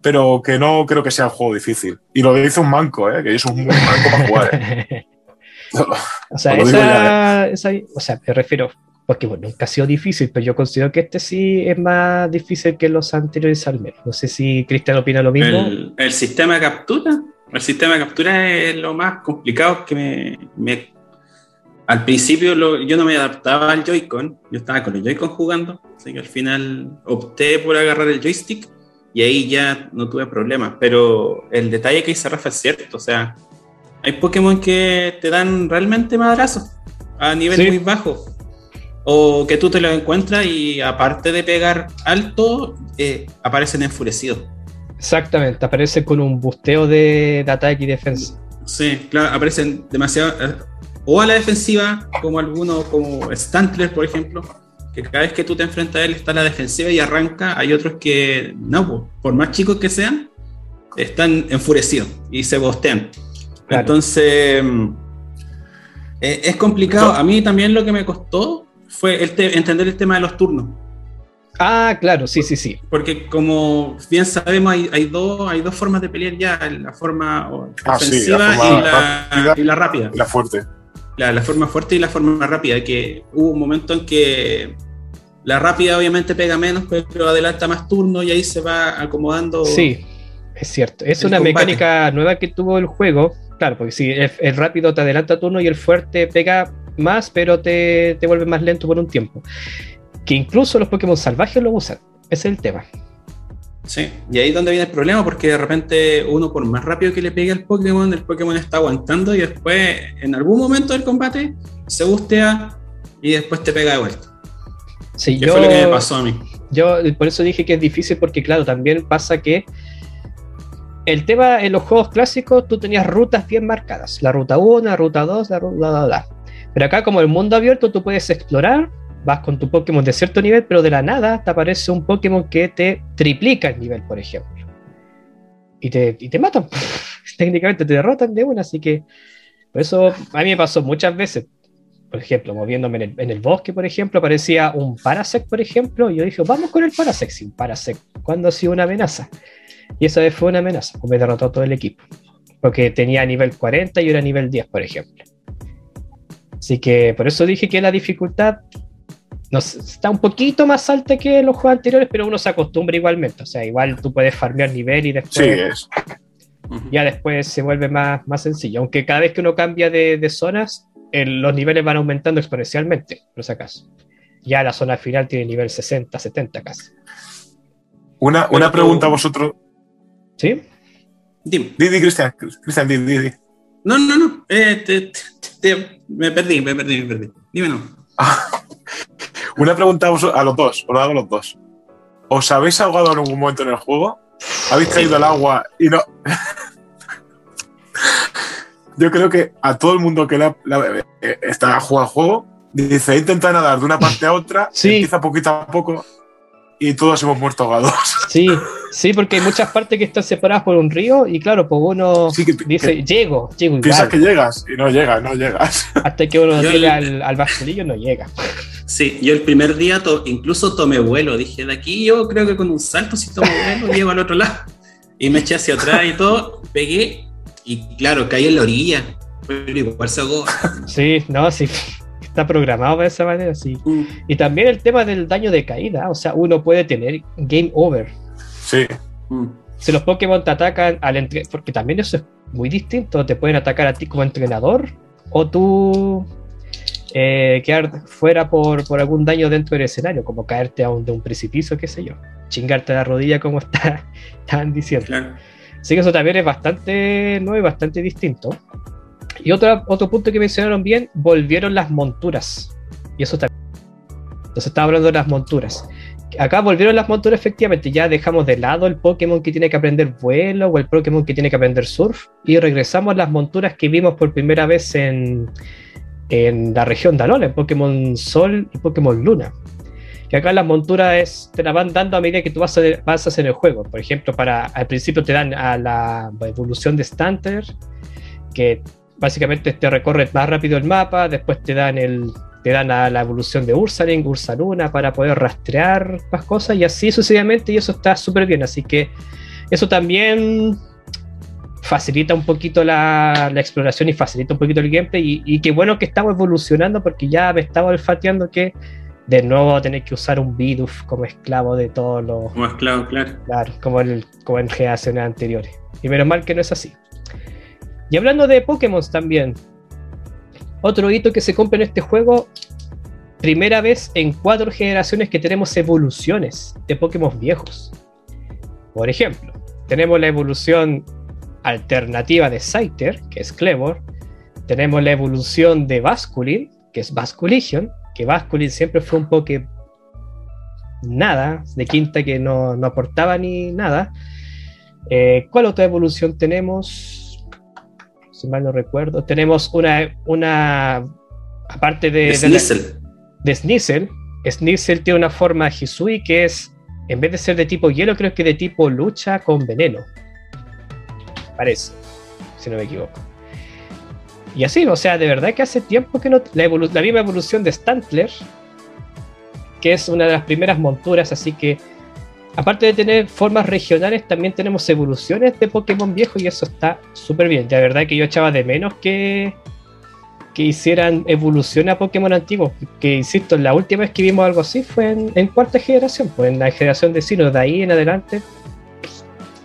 Pero que no creo que sea un juego difícil. Y lo dice un manco, ¿eh? que es un manco para jugar. ¿eh? [laughs] [laughs] O sea, lo digo esa, esa- o sea, me refiero, porque bueno, nunca ha sido difícil, pero yo considero que este sí es más difícil que los anteriores al menos. No sé si Cristian opina lo mismo. el, el sistema de captura. El sistema de captura es lo más complicado que me. me- al principio lo- yo no me adaptaba al Joy-Con, yo estaba con el Joy-Con jugando, así que al final opté por agarrar el joystick y ahí ya no tuve problemas. Pero el detalle que dice Rafa es cierto, o sea, hay Pokémon que te dan realmente madrazos a nivel Sí. muy bajo. O que tú te los encuentras y aparte de pegar alto, eh, aparecen enfurecidos. Exactamente, aparece con un busteo de, de ataque y defensa. Sí, claro, aparecen demasiado. eh, O a la defensiva, como algunos, como Stantler, por ejemplo, que cada vez que tú te enfrentas a él está a la defensiva y arranca. Hay otros que, no, po, por más chicos que sean, están enfurecidos y se bostean. Claro. Entonces, eh, es complicado. A mí también lo que me costó fue el entender el tema de los turnos. Ah, claro, sí, sí, sí. Porque como bien sabemos, hay, hay, dos, hay dos formas de pelear ya, la forma Ah, sí, ofensiva y, la, rápida. y la rápida. La fuerte. La, la forma fuerte y la forma rápida, que hubo un momento en que la rápida obviamente pega menos, pero adelanta más turnos y ahí se va acomodando. Sí, es cierto. Es una combate. mecánica nueva que tuvo el juego. Claro, porque sí, el, el rápido te adelanta turno y el fuerte pega más, pero te, te vuelve más lento por un tiempo. Que incluso los Pokémon salvajes lo usan. Ese es el tema. Sí, y ahí es donde viene el problema, porque de repente uno por más rápido que le pegue al Pokémon, el Pokémon está aguantando y después en algún momento del combate se bustea y después te pega de vuelta. Sí, yo, fue lo que me pasó a mí. yo por eso dije que es difícil, porque claro, también pasa que el tema en los juegos clásicos tú tenías rutas bien marcadas. La ruta 1, la ruta 2, la ruta... Bla, bla. Pero acá como el mundo abierto tú puedes explorar, vas con tu Pokémon de cierto nivel, pero de la nada te aparece un Pokémon que te triplica el nivel, por ejemplo. Y te, y te matan. [laughs] Técnicamente te derrotan de una, así que por eso a mí me pasó muchas veces. Por ejemplo, moviéndome en el, en el bosque, por ejemplo, aparecía un Parasect, por ejemplo, y yo dije, vamos con el Parasect, sin Parasect. ¿Cuándo ha sido una amenaza? Y esa vez fue una amenaza, pues me derrotó todo el equipo. porque tenía nivel 40 y era nivel 10, por ejemplo. Así que por eso dije que la dificultad no, está un poquito más alta que los juegos anteriores, pero uno se acostumbra igualmente. O sea, igual tú puedes farmear nivel y después Sí, es. Ya después se vuelve más, más sencillo. Aunque cada vez que uno cambia de, de zonas, el- los niveles van aumentando exponencialmente, por si acaso. Ya la zona final tiene nivel 60, 70 casi. Una, una tú- pregunta a vosotros. ¿Sí? Dime. Didi, Cristian. Cristian, Didi, Didi. No, no, no. eh, te- te- te- me perdí, me perdí, me perdí. Dime no. [laughs] Una pregunta a, los dos, os lo hago a los dos. ¿Os habéis ahogado en algún momento en el juego? ¿Habéis caído al agua y no? [laughs] Yo creo que a todo el mundo que la, la- eh, está al juego, dice, intenta nadar de una parte a otra, Sí. empieza poquito a poco y todos hemos muerto ahogados. Sí, [laughs] sí, porque hay muchas partes que están separadas por un río y claro, pues uno Sí, que, dice, que llego, llego piensas igual. que llegas y no llegas, no llegas. [laughs] Hasta que uno Yo llega al, al basurillo no llega. Sí, yo el primer día to- incluso tomé vuelo. Dije, de aquí yo creo que con un salto, si tomo vuelo, [laughs] llego al otro lado. Y me eché hacia atrás y todo, pegué y claro, caí en la orilla. Pero igual se ahogó. [laughs] Sí, no, sí. Está programado de esa manera, sí. Mm. Y también el tema del daño de caída. O sea, uno puede tener game over. Sí, Mm. Si los Pokémon te atacan al entre... Porque también eso es muy distinto. Te pueden atacar a ti como entrenador o tú eh, quedar fuera por, por algún daño dentro del escenario, como caerte a un, de un precipicio, qué sé yo. Chingarte la rodilla como [laughs] está, estaban diciendo. Claro. Así que eso también es bastante nuevo y bastante distinto. Y otro, otro punto que mencionaron bien, volvieron las monturas. Y eso también. Entonces estaba hablando de las monturas. Acá volvieron las monturas efectivamente, ya dejamos de lado el Pokémon que tiene que aprender vuelo o el Pokémon que tiene que aprender surf y regresamos a las monturas que vimos por primera vez en, en la región Alola, en Pokémon Sol y Pokémon Luna. Que acá las monturas te la van dando a medida que tú vas a, en el juego. Por ejemplo, para, al principio te dan a la evolución de Stunter, que básicamente te recorre más rápido el mapa, después te dan el te dan a la evolución de Ursaring, Ursaluna para poder rastrear más cosas y así sucesivamente y eso está súper bien, así que eso también facilita un poquito la, la exploración y facilita un poquito el gameplay y, y qué bueno que estamos evolucionando porque ya me estaba olfateando que de nuevo tener que usar un Bidoof como esclavo de todos los Como esclavo, claro. Claro, como, el, como en generaciones anteriores. Y menos mal que no es así. Y hablando de Pokémon también, otro hito que se cumple en este juego, primera vez en cuatro generaciones que tenemos evoluciones de Pokémon viejos. Por ejemplo, tenemos la evolución alternativa de Scyther, que es Clevor. Tenemos la evolución de Basculin, que es Basculition, que Basculin siempre fue un Poké nada, de quinta que no, no aportaba ni nada. Eh, ¿Cuál otra evolución tenemos? Si mal no recuerdo. Tenemos una, una aparte de, de, Sneasel. de Sneasel. Sneasel tiene una forma Hisui que es, en vez de ser de tipo hielo, creo que de tipo lucha con veneno. Parece, si no me equivoco. Y así, o sea, de verdad que hace tiempo que no. La, la misma evolución de Stantler, que es una de las primeras monturas, así que aparte de tener formas regionales, también tenemos evoluciones de Pokémon viejos y eso está súper bien. De verdad que yo echaba de menos que, que hicieran evolución a Pokémon antiguos. Que insisto, la última vez que vimos algo así fue en, cuarta generación, pues en la generación de Sinnoh. De ahí en adelante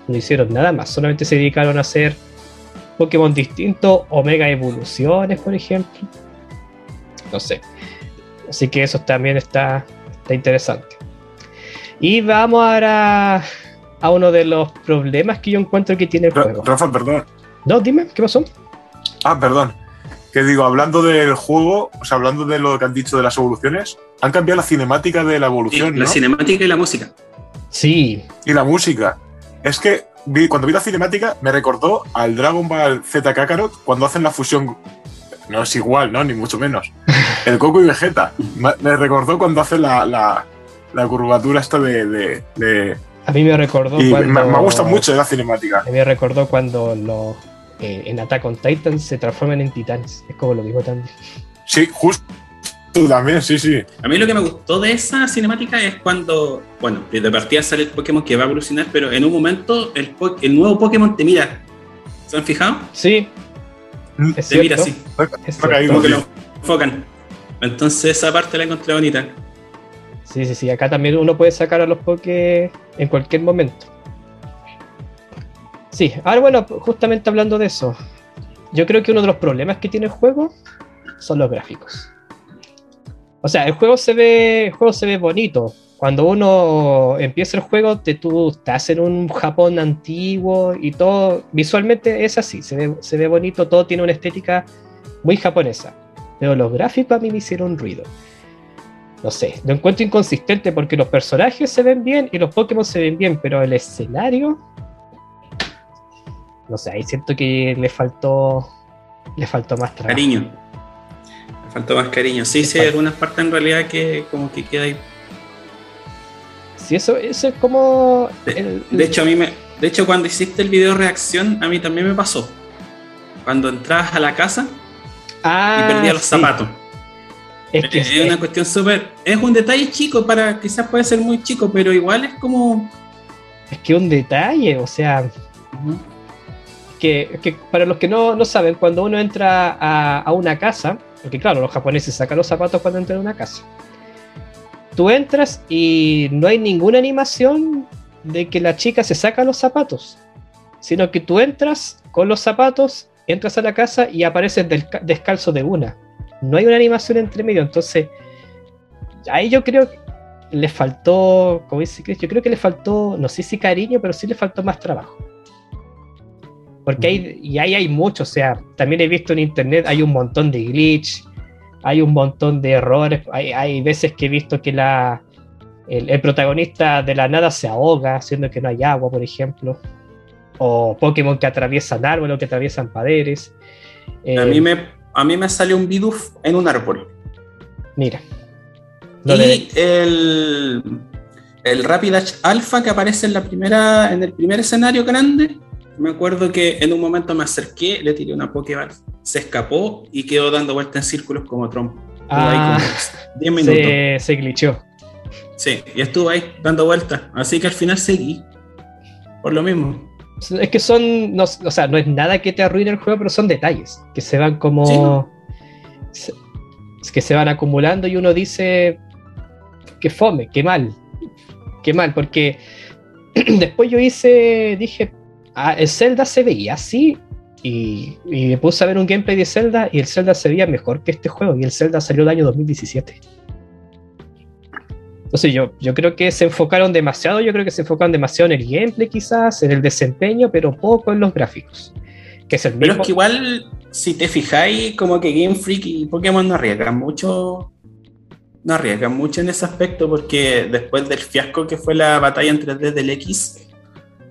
no hicieron nada más, solamente se dedicaron a hacer Pokémon distintos, Omega Evoluciones, por ejemplo. No sé. Así que eso también está, está interesante. Y vamos ahora a uno de los problemas que yo encuentro que tiene el Ra- juego. Rafa, perdón. No, dime, ¿qué pasó? Ah, perdón. Que digo, hablando del juego, o sea, hablando de lo que han dicho de las evoluciones, han cambiado la cinemática de la evolución, la ¿no? cinemática y la música. Sí, Y la música. Es que vi- cuando vi la cinemática me recordó al Dragon Ball Z Kakarot cuando hacen la fusión. No es igual, ¿no? Ni mucho menos. El Coco y Vegeta. Me recordó cuando hacen la, la, la curvatura esta de. de- de- a mí me recordó y cuando... me, me gusta mucho la cinemática. A mí me recordó cuando los, eh, en Attack on Titan se transforman en titanes. Es como lo mismo también. Sí, justo también, sí, sí. A mí lo que me gustó de esa cinemática es cuando, bueno, de partida sale el Pokémon que va a evolucionar, pero en un momento el, po- el nuevo Pokémon te mira. ¿Se han fijado? Sí. Mm. Es Se mira así, es como que lo enfocan. Entonces esa parte la encontré bonita. Sí, sí, sí. Acá también uno puede sacar a los Poké en cualquier momento. Sí, ahora bueno, justamente hablando de eso, yo creo que uno de los problemas que tiene el juego son los gráficos. O sea, el juego se ve, el juego se ve bonito. Cuando uno empieza el juego, te, tú estás en un Japón antiguo y todo, visualmente es así, se ve, se ve bonito, todo tiene una estética muy japonesa. Pero los gráficos a mí me hicieron ruido no sé, lo encuentro inconsistente porque los personajes se ven bien y los Pokémon se ven bien, pero el escenario, no sé, ahí siento que le faltó, le faltó más trabajo. Cariño. Me faltó más cariño. Sí, sí, hay algunas partes en realidad que como que queda ahí. Sí, eso, eso es como... De, el- de hecho, a mí me. De hecho, cuando hiciste el video reacción, a mí también me pasó. Cuando entrabas a la casa ah, y perdías los sí, zapatos. Es que es una cuestión súper. Es un detalle chico para. Quizás puede ser muy chico, pero igual es como. es que un detalle, o sea, que, es que para los que no, no saben, cuando uno entra a, a una casa, porque claro, los japoneses sacan los zapatos cuando entran a una casa, tú entras y no hay ninguna animación de que la chica se saca los zapatos, sino que tú entras con los zapatos, entras a la casa y apareces desca- descalzo de una. No hay una animación entre medio, entonces ahí yo creo que le faltó, como dice Chris, yo creo que le faltó, no sé si cariño, pero sí le faltó más trabajo. Porque hay, y ahí hay mucho, o sea, también he visto en internet, hay un montón de glitch, hay un montón de errores, hay, hay veces que he visto que la, el, el protagonista de la nada se ahoga, siendo que no hay agua, por ejemplo, o Pokémon que atraviesan árboles o que atraviesan paredes. Eh, A mí me, a mí me salió un Bidoof en un árbol. Mira. No y el, el Rapidash Alpha que aparece en, la primera, en el primer escenario grande, me acuerdo que en un momento me acerqué, le tiré una Pokéball, se escapó y quedó dando vueltas en círculos como trompo. Ah, como 10 minutos. se, se glitchó. Sí, y estuvo ahí dando vueltas. Así que al final seguí. Por lo mismo. Es que son, no, o sea, no es nada que te arruine el juego, pero son detalles que se van como, Sí, ¿no? se- es que se van acumulando y uno dice que fome, que mal, que mal, porque [clears throat] después yo hice, dije, ah, el Zelda se veía así y, y me puse a ver un gameplay de Zelda y el Zelda se veía mejor que este juego y el Zelda salió el año 2017. Entonces yo, yo creo que se enfocaron demasiado, yo creo que se enfocaron demasiado en el gameplay quizás, en el desempeño, pero poco en los gráficos. Que es el Pero mismo. es que igual, si te fijáis, como que Game Freak y Pokémon no arriesgan mucho. No arriesgan mucho en ese aspecto, porque después del fiasco que fue la batalla en 3D del X,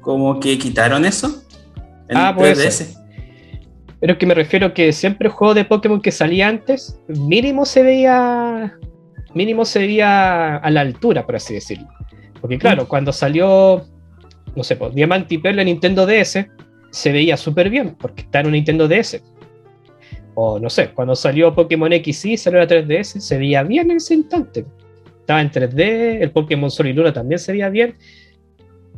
como que quitaron eso. En Ah, puede 3DS. ser. Pero es que me refiero que siempre el juego de Pokémon que salía antes, mínimo se veía. Mínimo se veía a la altura, por así decirlo. Porque claro, cuando salió, no sé, pues, Diamante y Perla en Nintendo DS, se veía súper bien, porque está en un Nintendo DS. O no sé, cuando salió Pokémon XY, salió la 3DS, se veía bien en ese instante. Estaba en 3D, el Pokémon Sol y Luna también se veía bien.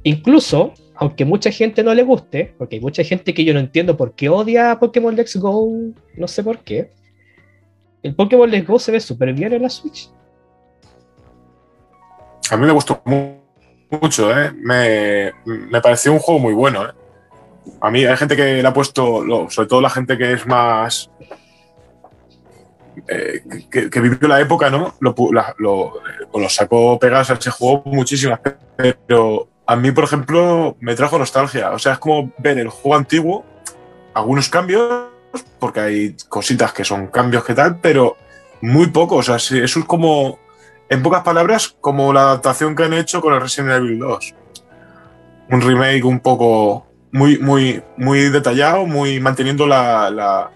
Incluso, aunque mucha gente no le guste, porque hay mucha gente que yo no entiendo por qué odia a Pokémon Let's Go, no sé por qué. El Pokémon Let's Go se ve súper bien en la Switch. A mí me gustó mu- mucho, ¿eh? Me, me pareció un juego muy bueno, ¿eh? A mí hay gente que le ha puesto, sobre todo la gente que es más. eh, que, que vivió la época, ¿no? Lo, la- lo, eh, sacó juego muchísimas, pero a mí, por ejemplo, me trajo nostalgia. O sea, es como ver el juego antiguo, algunos cambios, porque hay cositas que son cambios que tal, pero muy poco. O sea, eso es como en pocas palabras, como la adaptación que han hecho con el Resident Evil 2. Un remake un poco muy, muy, muy detallado, muy manteniendo la, la-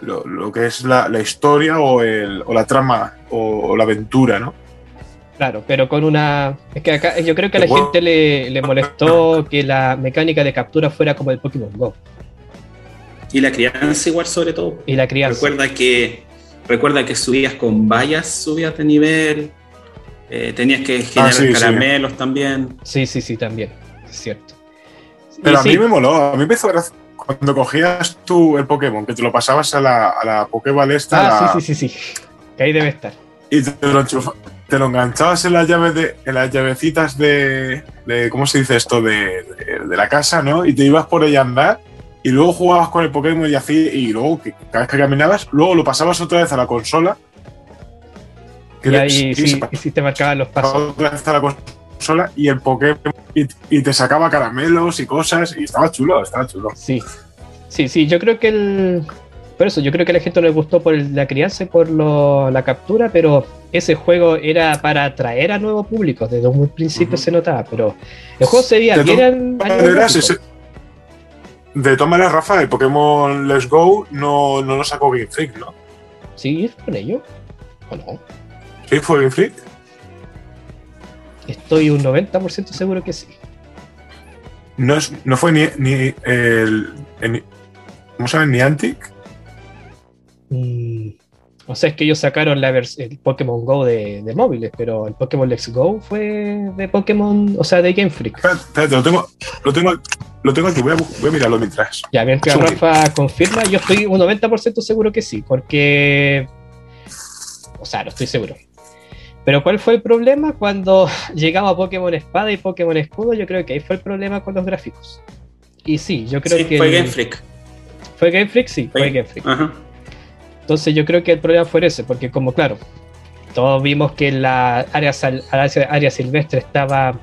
lo, lo que es la, la historia o, el- o la trama o, o la aventura, ¿no? Claro, pero con una. Es que acá yo creo que a la gente le, le molestó que la mecánica de captura fuera como el Pokémon Go Y la crianza igual sobre todo. y la crianza. Recuerda que, recuerda que subías con vallas, subías de nivel. Eh, tenías que generar Ah, sí, sí. caramelos también. Sí, sí, sí, también. Es cierto. Pero Y a sí, mí me moló, a mí me hizo gracia cuando cogías tú el Pokémon, que te lo pasabas a la, a la Pokéball esta. Ah, la- sí, sí, sí, sí. Que ahí debe estar. Y te lo, enchufa- te lo enganchabas en las llaves de, en las llavecitas de, de- ¿cómo se dice esto? De, de- de la casa, ¿no? Y te ibas por ella a andar y luego jugabas con el Pokémon y así, y luego que cada vez que caminabas, luego lo pasabas otra vez a la consola. Que Y sí, te marcaban los pasos. la consola y el Pokémon y, y te sacaba caramelos y cosas y estaba chulo, estaba chulo. Sí, sí, sí, yo creo que el... Por eso, yo creo que a la gente le gustó por la crianza y por lo- la captura, pero ese juego era para atraer a nuevos públicos, desde un principio se notaba, pero el juego se veía ese- de todas maneras, Rafa, el Pokémon Let's Go no, no lo sacó Game Freak, ¿no? ¿Sí? ¿Con ello? ¿O no? ¿Sí fue Game Freak? Estoy un 90% seguro que sí. No, es, no fue ni, ni el, el- ¿Cómo se llama? Niantic. Mm, O sea, es que ellos sacaron la el Pokémon Go de, de móviles, pero el Pokémon Let's Go fue de Pokémon, o sea, de Game Freak. Espérate, espérate, lo tengo, lo tengo, lo tengo aquí, voy a, bu- voy a mirarlo mientras. Ya, mientras. Rafa confirma, yo estoy un 90% seguro que sí, porque. O sea, no estoy seguro. Pero ¿cuál fue el problema? Cuando [laughs] llegaba a Pokémon Espada y Pokémon Escudo, yo creo que ahí fue el problema con los gráficos. Y sí, yo creo Sí, que. fue Game Freak. ¿Fue Game Freak? Sí, fue, Fue- Game Freak. Ajá. Entonces yo creo que el problema fue ese, porque como claro, todos vimos que la área, sal- área, área silvestre estaba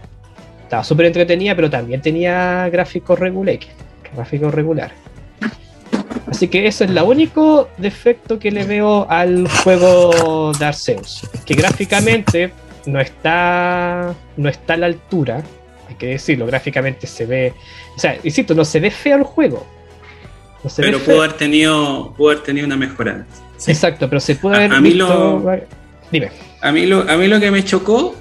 estaba súper entretenida, pero también tenía gráficos regulares, gráficos regulares. Así que eso es el único defecto que le veo al juego de Arceus, que gráficamente no está no está a la altura, hay que decirlo, gráficamente se ve, o sea, insisto, no se ve feo el juego. No se ve Pero pudo haber tenido, pudo haber tenido una mejora. Sí. Exacto, pero se puede A- haber a mí visto- lo- Dime. A mí lo, a mí lo que me chocó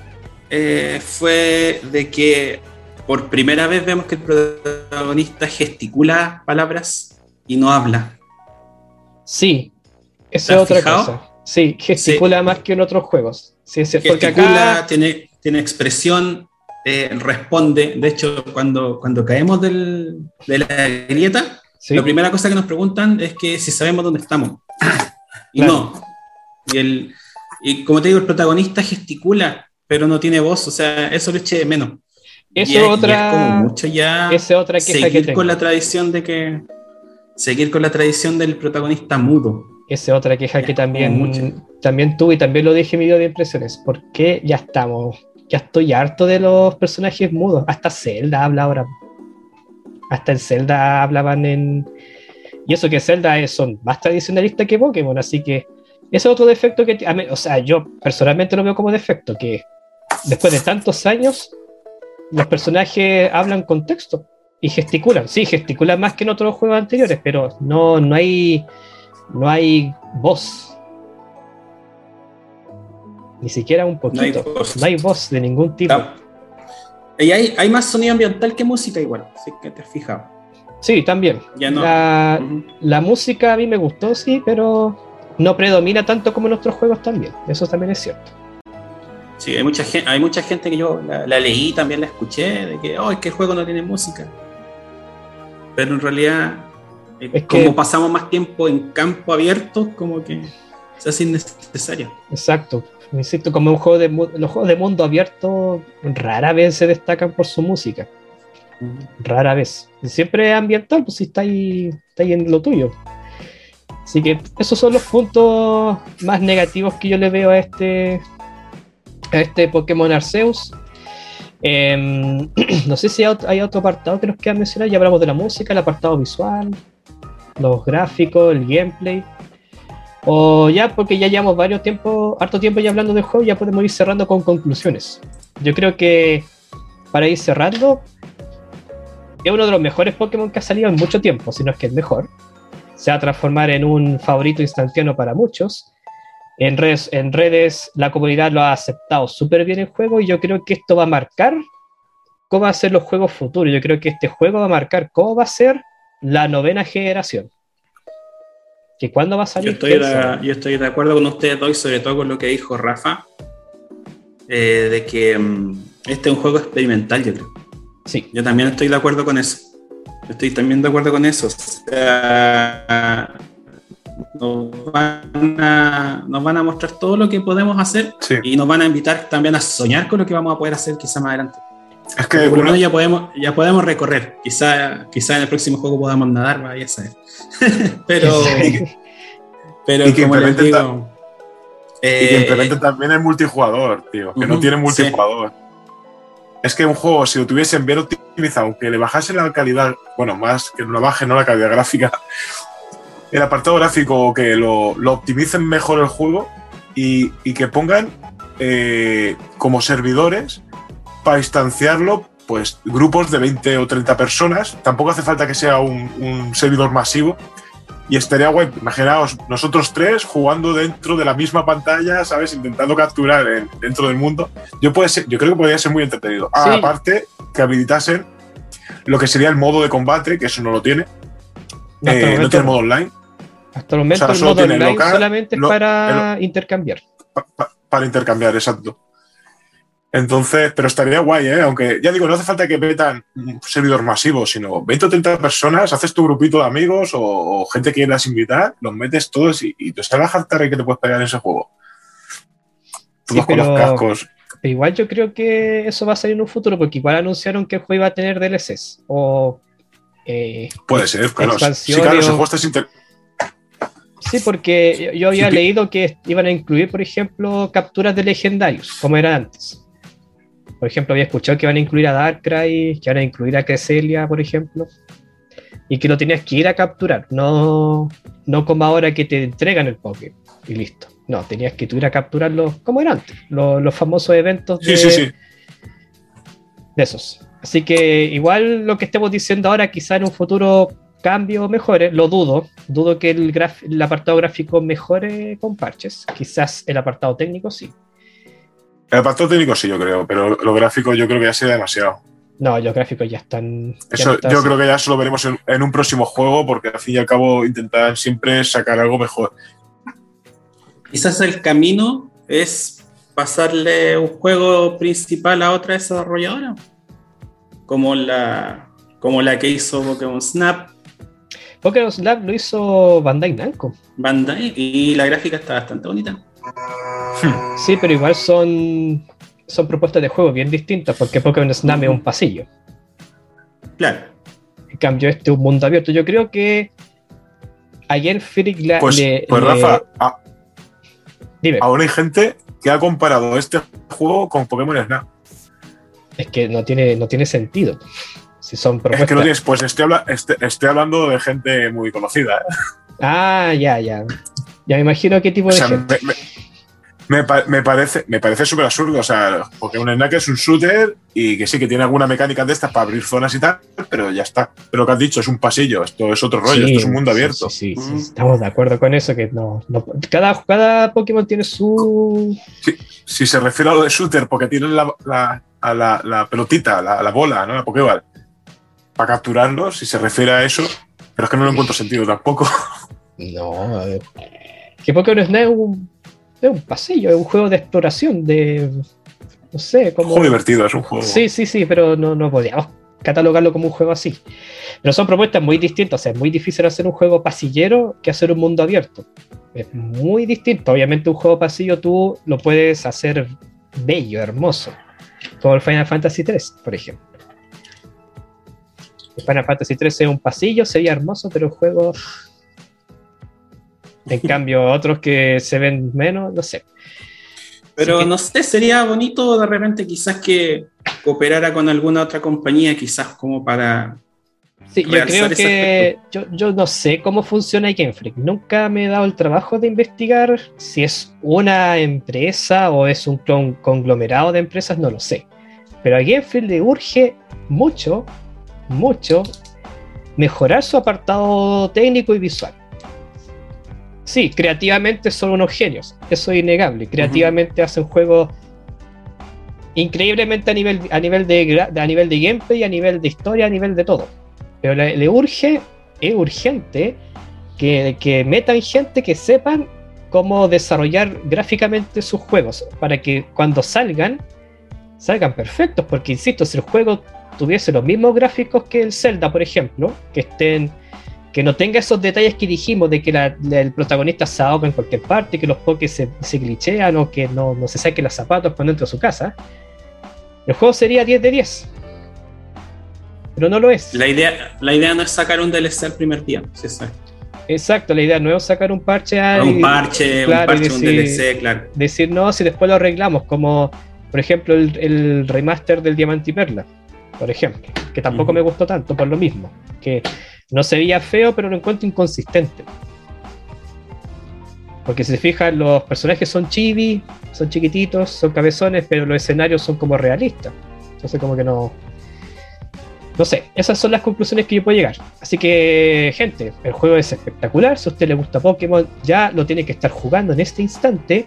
eh, fue de que por primera vez vemos que el protagonista gesticula palabras y no habla. Sí, ¿Te eso es otra fijado? cosa. Sí, gesticula más que en otros juegos. Sí, porque Gesticula, acá. tiene, tiene expresión, eh, responde. De hecho, cuando, cuando caemos del- de la grieta, Sí, la primera cosa que nos preguntan es que si sabemos dónde estamos. [clears throat] y Claro. no. Y, el, y como te digo, el protagonista gesticula, pero no tiene voz. O sea, eso lo eché de menos. Eso Y es- y otra- es como mucho ya esa es otra queja que seguir tengo. con la tradición de que. Seguir con la tradición del protagonista mudo. Esa es otra queja Ya, que también, también tuve y también lo dije en mi video de impresiones. Porque ya estamos. Ya estoy harto de los personajes mudos. Hasta Zelda habla ahora. Hasta en Zelda hablaban en. Y eso que Zelda es- son más tradicionalistas que Pokémon, así que ese es otro defecto que. a mí- O sea, yo personalmente lo veo como defecto, que después de tantos años, los personajes hablan con texto y gesticulan. Sí, gesticulan más que en otros juegos anteriores, pero no, no hay. No hay voz. Ni siquiera un No hay poquito. voz. No hay voz de ningún tipo. Y hay, hay más sonido ambiental que música igual, así que te has fijado. Sí, también. Ya no. La, la música a mí me gustó, sí, pero no predomina tanto como en otros juegos también. Eso también es cierto. Sí, hay mucha gente, hay mucha gente que yo la, la leí, también la escuché, de que, oh, es que el juego no tiene música. Pero en realidad, eh, Es como que- pasamos más tiempo en campo abierto, como que se hace innecesario. Exacto. Insisto, como un juego de los juegos de mundo abierto rara vez se destacan por su música. Rara vez. Siempre es ambiental, pues si está ahí, está ahí en lo tuyo. Así que esos son los puntos más negativos que yo le veo a este, a este Pokémon Arceus. Em, [clears throat] no sé si hay ot- hay otro apartado que nos queda mencionar. Ya hablamos de la música, el apartado visual, los gráficos, el gameplay. O ya, porque ya llevamos varios tiempo, harto tiempo ya hablando del juego, ya podemos ir cerrando con conclusiones. Yo creo que para ir cerrando, es uno de los mejores Pokémon que ha salido en mucho tiempo, si no es que el mejor. Se va a transformar en un favorito instantáneo para muchos. En redes, en redes la comunidad lo ha aceptado súper bien el juego y yo creo que esto va a marcar cómo van a ser los juegos futuros. Yo creo que este juego va a marcar cómo va a ser la novena generación. Que cuándo va a Yo salir. estoy, quién de, yo estoy de acuerdo con ustedes dos, y sobre todo con lo que dijo Rafa, eh, de que mm, este es un juego experimental, yo creo. Sí, Yo también estoy de acuerdo con eso. Estoy también de acuerdo con eso. O sea, nos, van a, nos van a mostrar todo lo que podemos hacer Sí. y nos van a invitar también a soñar con lo que vamos a poder hacer quizá más adelante. Es que, Por lo menos ya podemos, ya podemos recorrer. Quizá, quizá en el próximo juego podamos nadar, vaya a saber. [laughs] pero, pero Y que como les digo, y que eh, implementen también el multijugador, tío, que no tiene sí. multijugador. Es que un juego, si lo tuviesen bien optimizado, aunque le bajasen la calidad, bueno, más que no baje, no la calidad gráfica, el apartado gráfico, que lo, lo optimicen mejor el juego y, y que pongan eh, como servidores para instanciarlo, pues grupos de 20 o 30 personas. Tampoco hace falta que sea un, un servidor masivo. Y estaría guay, imaginaos, nosotros tres jugando dentro de la misma pantalla, ¿sabes? Intentando capturar en- dentro del mundo. Yo, puede ser, yo creo que podría ser muy entretenido. Ah, Sí. Aparte, que habilitasen lo que sería el modo de combate, que eso no lo tiene. el Eh, no momento, tiene modo online. Hasta el momento o sea, el modo online local, solamente es lo- para intercambiar. pa- pa- para intercambiar, exacto. Entonces, pero estaría guay, ¿eh? Aunque ya digo, no hace falta que metan un servidor masivo, sino 20 o 30 personas, haces tu grupito de amigos o, o gente que quieras invitar, los metes todos y, y te sale la jartara que te puedes pegar en ese juego. Todos Sí, con los cascos. Pero igual yo creo que eso va a salir en un futuro, porque igual anunciaron que el juego iba a tener DLCs. O. eh, Puede ser, claro. Sí, claro, o- juego está inter- sí, porque yo, había leído que iban a incluir, por ejemplo, capturas de legendarios, como era antes. Por ejemplo, había escuchado que iban a incluir a Darkrai, que iban a incluir a Cresselia, por ejemplo. Y que lo tenías que ir a capturar, no, no como ahora que te entregan el Poké y listo. No, tenías que tú ir a capturarlos como era antes, los, los famosos eventos de, Sí, sí, sí. de esos. Así que igual lo que estemos diciendo ahora, quizá en un futuro cambie o mejore, lo dudo. Dudo que el, graf- el apartado gráfico mejore con parches. Quizás el apartado técnico sí. El apartado técnico sí, yo creo, pero lo gráfico yo creo que ya sería demasiado. No, los gráficos ya están. ya Eso están yo así. creo que ya eso lo veremos en, en un próximo juego, porque al fin y al cabo intentarán siempre sacar algo mejor. quizás el camino es pasarle un juego principal a otra desarrolladora, como la, como la que hizo Pokémon Snap, Pokémon Snap lo hizo Bandai Namco. Bandai, y la gráfica está bastante bonita. Sí, pero igual son, son propuestas de juego bien distintas, porque Pokémon Snap es un pasillo. Claro. En cambio, este es un mundo abierto. Yo creo que ayer la- Pues, le- pues le- Rafa, a- dime, aún hay gente que ha comparado este juego con Pokémon Snap. es que no tiene, no tiene sentido. Si son Es propuestas. que no tienes, pues estoy, habla- este- estoy hablando de gente muy conocida. ¿eh? Ah, ya, ya. Ya me imagino qué tipo O de sea, gente. me- me pa- me parece, me parece súper absurdo. O sea, Pokémon Snap es un shooter y que sí que tiene alguna mecánica de estas para abrir zonas y tal, pero ya está. Pero lo que has dicho es un pasillo, esto es otro rollo, Sí, esto es un mundo abierto. Sí, sí, sí, Mm. estamos de acuerdo con eso. Que no, no- cada, cada Pokémon tiene su. Si se refiere a lo de shooter, porque tienen la, la- a la, la pelotita, la, la bola, ¿no? La Pokéball, para capturarlos, si se refiere a eso, pero es que no lo encuentro sentido tampoco. [laughs] No, eh, que Pokémon Snap es un, es un pasillo, es un juego de exploración, de. No sé, Un como. juego divertido, es un juego. Sí, sí, sí, pero no, no podíamos catalogarlo como un juego así. Pero son propuestas muy distintas, o sea, es muy difícil hacer un juego pasillero que hacer un mundo abierto. Es muy distinto. Obviamente un juego pasillo tú lo puedes hacer bello, hermoso. Como el Final Fantasy 3, por ejemplo. Final Fantasy 3 es un pasillo, sería hermoso, pero el juego... En [laughs] cambio, otros que se ven menos, no sé. Pero que- no sé, sería bonito de repente quizás que cooperara con alguna otra compañía, quizás como para... Sí, yo creo ese que yo, yo no sé cómo funciona Game Freak. Nunca me he dado el trabajo de investigar si es una empresa o es un con- conglomerado de empresas, no lo sé. Pero a Game Freak le urge mucho, mucho mejorar su apartado técnico y visual. Sí, creativamente son unos genios, eso es innegable. Creativamente hacen juegos increíblemente a nivel, a nivel de, a nivel de gameplay, a nivel de historia, a nivel de todo. Pero le, le urge, es urgente que, que metan gente que sepan cómo desarrollar gráficamente sus juegos para que cuando salgan, salgan perfectos. Porque insisto, si el juego tuviese los mismos gráficos que el Zelda, por ejemplo, que estén que no tenga esos detalles que dijimos de que el protagonista se ahoga en cualquier parte, que los pokés se, se glitchean o que no, no se saquen los zapatos por dentro de su casa, el juego sería 10 de 10. Pero no lo es. La idea, la idea no es sacar un DLC al primer día. Sí, sí. Exacto, la idea no es sacar un parche a, Un parche, un parche, un DLC, claro. Decir no, si después lo arreglamos, como por ejemplo el, remaster del Diamante y Perla, por ejemplo, que tampoco me gustó tanto por lo mismo, que no se veía feo, pero lo encuentro inconsistente. Porque si se fijan, los personajes son chibi, son chiquititos, son cabezones, pero los escenarios son como realistas. Entonces como que no, no sé, esas son las conclusiones que yo puedo llegar. Así que, gente, el juego es espectacular. Si a usted le gusta Pokémon, ya lo tiene que estar jugando en este instante.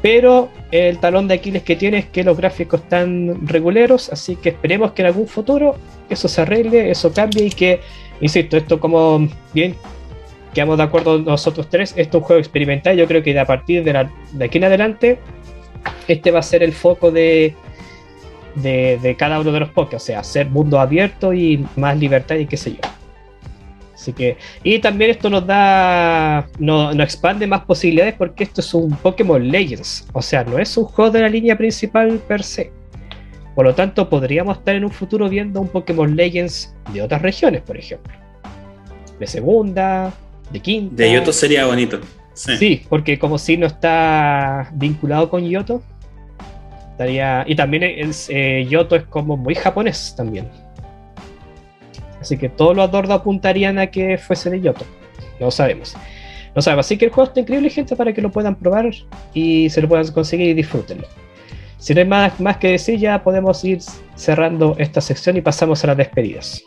Pero el talón de Aquiles que tiene es que los gráficos están reguleros. Así que esperemos que en algún futuro eso se arregle, eso cambie y que, insisto, esto como bien quedamos de acuerdo nosotros tres, esto es un juego experimental. Yo creo que a partir de, de aquí en adelante, este va a ser el foco de de, cada uno de los podcasts, o sea, hacer mundo abierto y más libertad y qué sé yo. Así que, y también esto nos da, nos no expande más posibilidades porque esto es un Pokémon Legends, o sea, no es un juego de la línea principal per se. Por lo tanto, podríamos estar en un futuro viendo un Pokémon Legends de otras regiones, por ejemplo. De segunda, de quinta. De Yoto sería bonito. Sí, sí porque como si no está vinculado con Yoto, y también es, eh, Yoto es como muy japonés también. Así que todos los adornos apuntarían a que fuese de Yoto. No sabemos. No sabemos. Así que el juego está increíble, gente, para que lo puedan probar y se lo puedan conseguir y disfrútenlo. Si no hay más, más que decir, ya podemos ir cerrando esta sección y pasamos a las despedidas.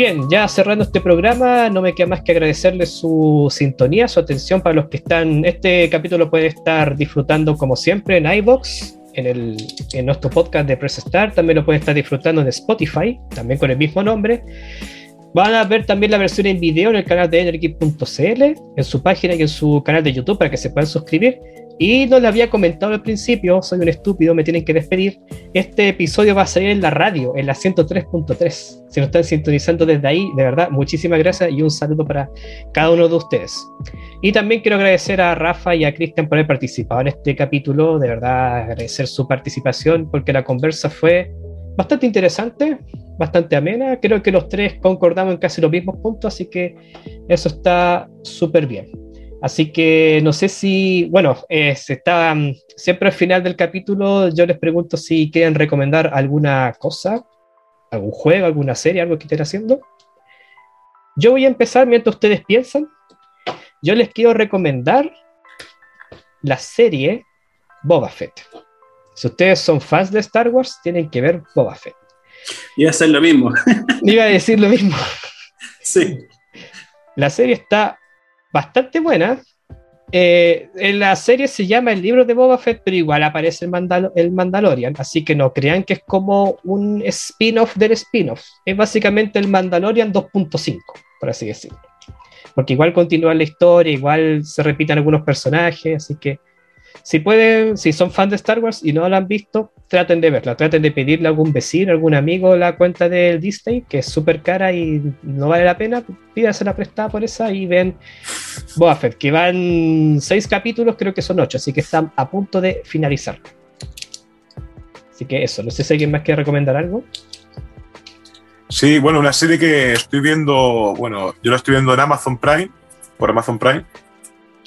Bien, ya cerrando este programa, no me queda más que agradecerles su sintonía, su atención para los que están. Este capítulo puede estar disfrutando como siempre en iBox, en, en nuestro podcast de Press Start, también lo pueden estar disfrutando en Spotify, también con el mismo nombre. Van a ver también la versión en video en el canal de Energy.cl, en su página y en su canal de YouTube para que se puedan suscribir. Y no le había comentado al principio, soy un estúpido, me tienen que despedir. Este episodio va a salir en la radio, en la 103.3. Si nos están sintonizando desde ahí, de verdad, muchísimas gracias y un saludo para cada uno de ustedes. Y también quiero agradecer a Rafa y a Cristian por haber participado en este capítulo. De verdad, agradecer su participación porque la conversa fue bastante interesante, bastante amena. Creo que los tres concordamos en casi los mismos puntos, así que eso está súper bien. Así que no sé si, bueno, eh, está, mm, siempre al final del capítulo yo les pregunto si quieren recomendar alguna cosa, algún juego, alguna serie, algo que estén haciendo. Yo voy a empezar mientras ustedes piensan. Yo les quiero recomendar la serie Boba Fett. Si ustedes son fans de Star Wars, tienen que ver Boba Fett. Iba a hacer lo mismo. [laughs] Iba a decir lo mismo. Sí. La serie está bastante buena. Eh, en la serie se llama el libro de Boba Fett, pero igual aparece el, el Mandalorian, así que no crean que es como un spin-off del spin-off. Es básicamente el Mandalorian 2.5, por así decirlo. Porque igual continúa la historia, igual se repiten algunos personajes, así que si pueden, si son fans de Star Wars y no la han visto, traten de verla, traten de pedirle a algún vecino, algún amigo la cuenta del Disney, que es súper cara y no vale la pena, la prestada por esa y ven Boba Fett, que van seis capítulos, creo que son ocho, así que están a punto de finalizar. Así que eso, no sé si alguien más quiere recomendar algo. Sí, bueno, una serie que estoy viendo, bueno, yo la estoy viendo en Amazon Prime, por Amazon Prime,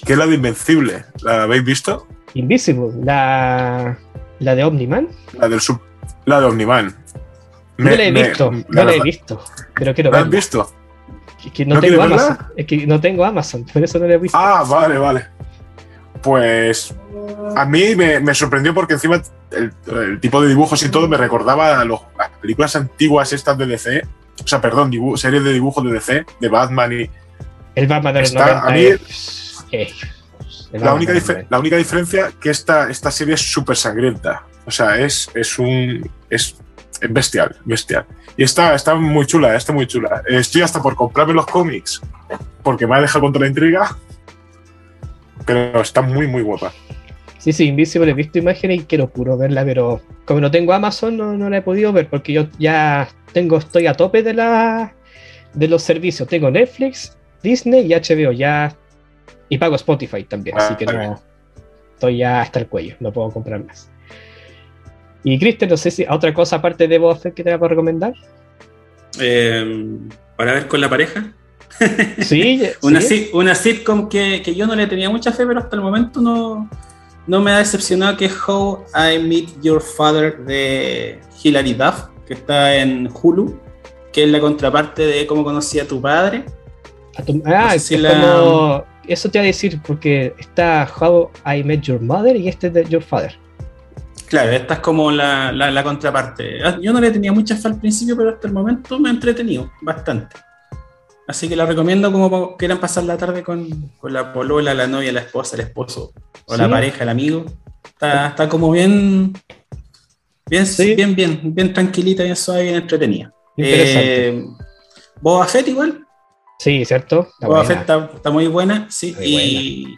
que es la de Invencible. ¿La habéis visto? Invisible, la, la de Omniman. La del sub, la de Omniman. no la he visto, no la he visto, pero quiero ¿La has visto? Es que no, tengo Amazon, es que no tengo Amazon, [laughs] por eso no la he visto. Ah, vale, vale. Pues a mí me, sorprendió porque encima el, tipo de dibujos y todo me recordaba a las películas antiguas estas de DC, o sea, perdón, series de dibujos de DC, de Batman y... El Batman de los está, 90 a mí, La única, la única diferencia que esta, esta serie es súper sangrienta. O sea, es, es un. Es bestial, bestial. Y está, está muy chula, está muy chula. Estoy hasta por comprarme los cómics porque me ha dejado contra la intriga. Pero está muy, muy guapa. Sí, sí, Invisible he visto imágenes y quiero puro verla, pero como no tengo Amazon no, no la he podido ver porque yo ya tengo, estoy a tope de la de los servicios. Tengo Netflix, Disney y HBO ya y pago Spotify también, así que no estoy ya hasta el cuello, no puedo comprar más. Y Cristian, no sé si otra cosa aparte de Boba que te voy a recomendar. Eh, para ver con la pareja. [laughs] Sí, [laughs] una, una sitcom que, que, yo no le tenía mucha fe, pero hasta el momento no, no me ha decepcionado, que es How I Meet Your Father de Hilary Duff, que está en Hulu, que es la contraparte de Cómo conocí a tu padre. ah, es como... Eso te voy a decir, porque está How I Met Your Mother y este es de Your Father. Claro, esta es como la, la, contraparte. Ah, yo no le tenía mucha fe al principio, pero hasta el momento me ha entretenido bastante. Así que la recomiendo como quieran pasar la tarde con, con la polola, la novia, la esposa, el esposo, o la pareja, el amigo. Está, está como bien, bien, bien, bien, bien tranquilita, bien suave, bien entretenida. Eh, Boba Fett igual. Sí, ¿cierto? Boba Fett está, muy buena, sí. y,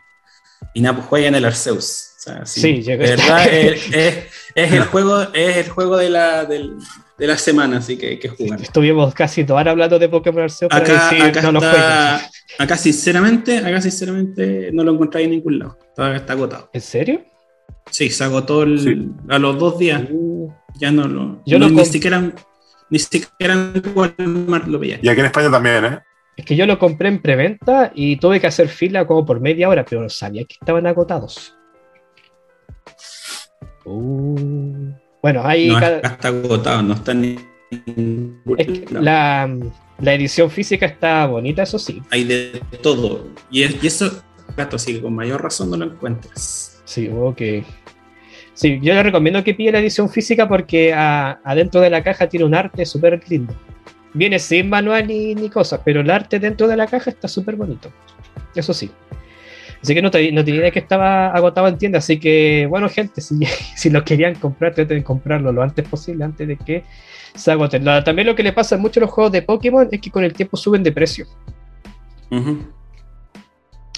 y nada, pues juega en el Arceus sí, de verdad [laughs] es, el juego, es el juego de la, de la semana, así que hay que jugar. Estuvimos casi dos horas hablando de Pokémon Arceus acá, acá, no acá sinceramente, acá sinceramente no lo encontré en ningún lado. Todavía está agotado. ¿En serio? Sí, se agotó a los dos días. Uh. ya no lo. Yo ni siquiera ni siquiera lo veía. Y aquí en España también, ¿eh? Es que yo lo compré en preventa y tuve que hacer fila como por media hora, pero sabía que estaban agotados. Uh. Bueno, ahí. No, está agotado, no está ni. la, la, edición física está bonita, eso sí. Hay de todo. Y, eso, gato, sí, con mayor razón no lo encuentras. Sí, ok. Sí, yo le recomiendo que pille la edición física porque adentro de la caja tiene un arte súper lindo. Viene sin manual ni, ni cosas, pero el arte dentro de la caja está súper bonito. Eso sí. Así que no, no tenía idea que estaba agotado en tienda. Así que, bueno, gente, si, [laughs] si lo querían comprar, traten de comprarlo lo antes posible, antes de que se agoten. También lo que le pasa a muchos los juegos de Pokémon es que con el tiempo suben de precio.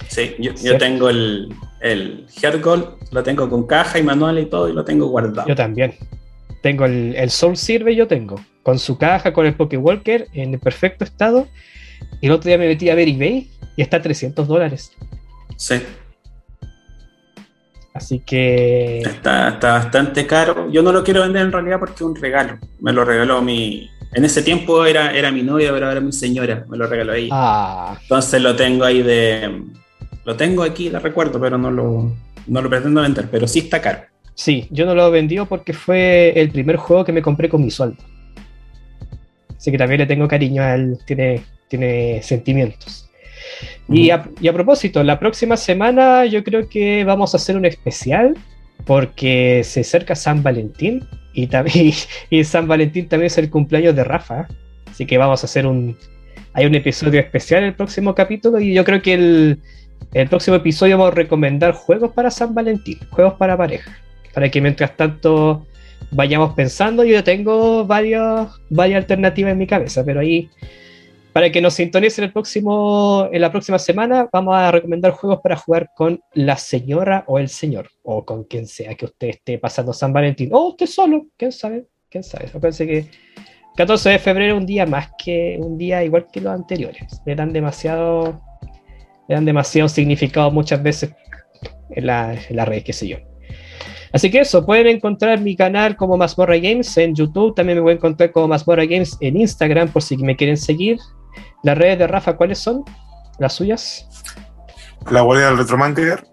Sí, yo, tengo el, el Heart Gold, lo tengo con caja y manual y todo, y lo tengo guardado. Yo también. Tengo el, el Soul Sirve, yo tengo, con su caja, con el Walker en perfecto estado. Y el otro día me metí a ver eBay y está a 300 dólares. Sí. Así que. Está, está, bastante caro. Yo no lo quiero vender en realidad porque es un regalo. Me lo regaló mi. En ese tiempo era, era mi novia, pero ahora mi señora. Me lo regaló ahí. Ah. Entonces lo tengo ahí de. Lo tengo aquí, lo recuerdo, pero no lo, no lo pretendo vender. Pero sí está caro. Sí, yo no lo he vendido porque fue el primer juego que me compré con mi sueldo. Así que también le tengo cariño a él. Tiene, tiene sentimientos. Y a, propósito, la próxima semana yo creo que vamos a hacer un especial porque se acerca San Valentín y, también, [laughs] y San Valentín también es el cumpleaños de Rafa. Así que vamos a hacer un... Hay un episodio especial en el próximo capítulo y yo creo que el, el próximo episodio vamos a recomendar juegos para San Valentín, juegos para pareja, para que mientras tanto vayamos pensando. Yo tengo varias, varias alternativas en mi cabeza, pero ahí para que nos sintonicen el próximo, en la próxima semana, vamos a recomendar juegos para jugar con la señora o el señor, o con quien sea que usted esté pasando San Valentín, o usted solo, quién sabe, quién sabe. Pensé que 14 de febrero un día más que un día igual que los anteriores. Le dan demasiado, le dan demasiado significado muchas veces en la, en la red, qué sé yo. Así que eso, pueden encontrar mi canal como Mazmorra Games en YouTube, también me voy a encontrar como Mazmorra Games en Instagram por si me quieren seguir. ¿Las redes de Rafa cuáles son? ¿Las suyas? La Guardia del Retromancer.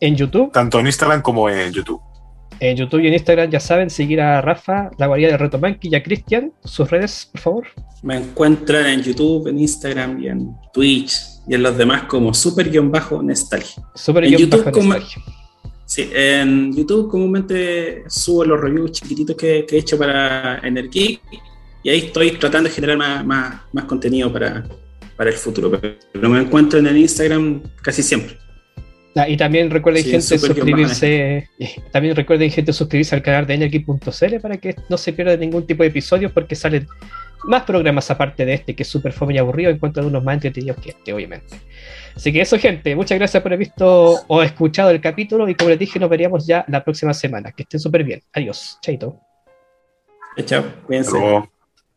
¿En YouTube? Tanto en Instagram como en YouTube. En YouTube y en Instagram ya saben seguir a Rafa, la Guardia del Retromancer y a Cristian. Sus redes, por favor. Me encuentran en YouTube, en Instagram y en Twitch y en los demás como super-nostalgia. Super en YouTube como, Sí, en YouTube comúnmente subo los reviews chiquititos que, he hecho para Energy y ahí estoy tratando de generar más, más, contenido para, para, el futuro. Pero me encuentro en el Instagram casi siempre. Ah, y también recuerden, Sí, gente, suscribirse. También recuerden, gente, suscribirse al canal de Energy.cl para que no se pierda ningún tipo de episodios, porque salen más programas aparte de este, que es súper fome y aburrido, en cuanto a unos más entretenidos que este, obviamente. Así que eso, gente, muchas gracias por haber visto o escuchado el capítulo. Y como les dije, nos veríamos ya la próxima semana. Que estén súper bien. Adiós. Chaito. Chao, cuídense. Luego.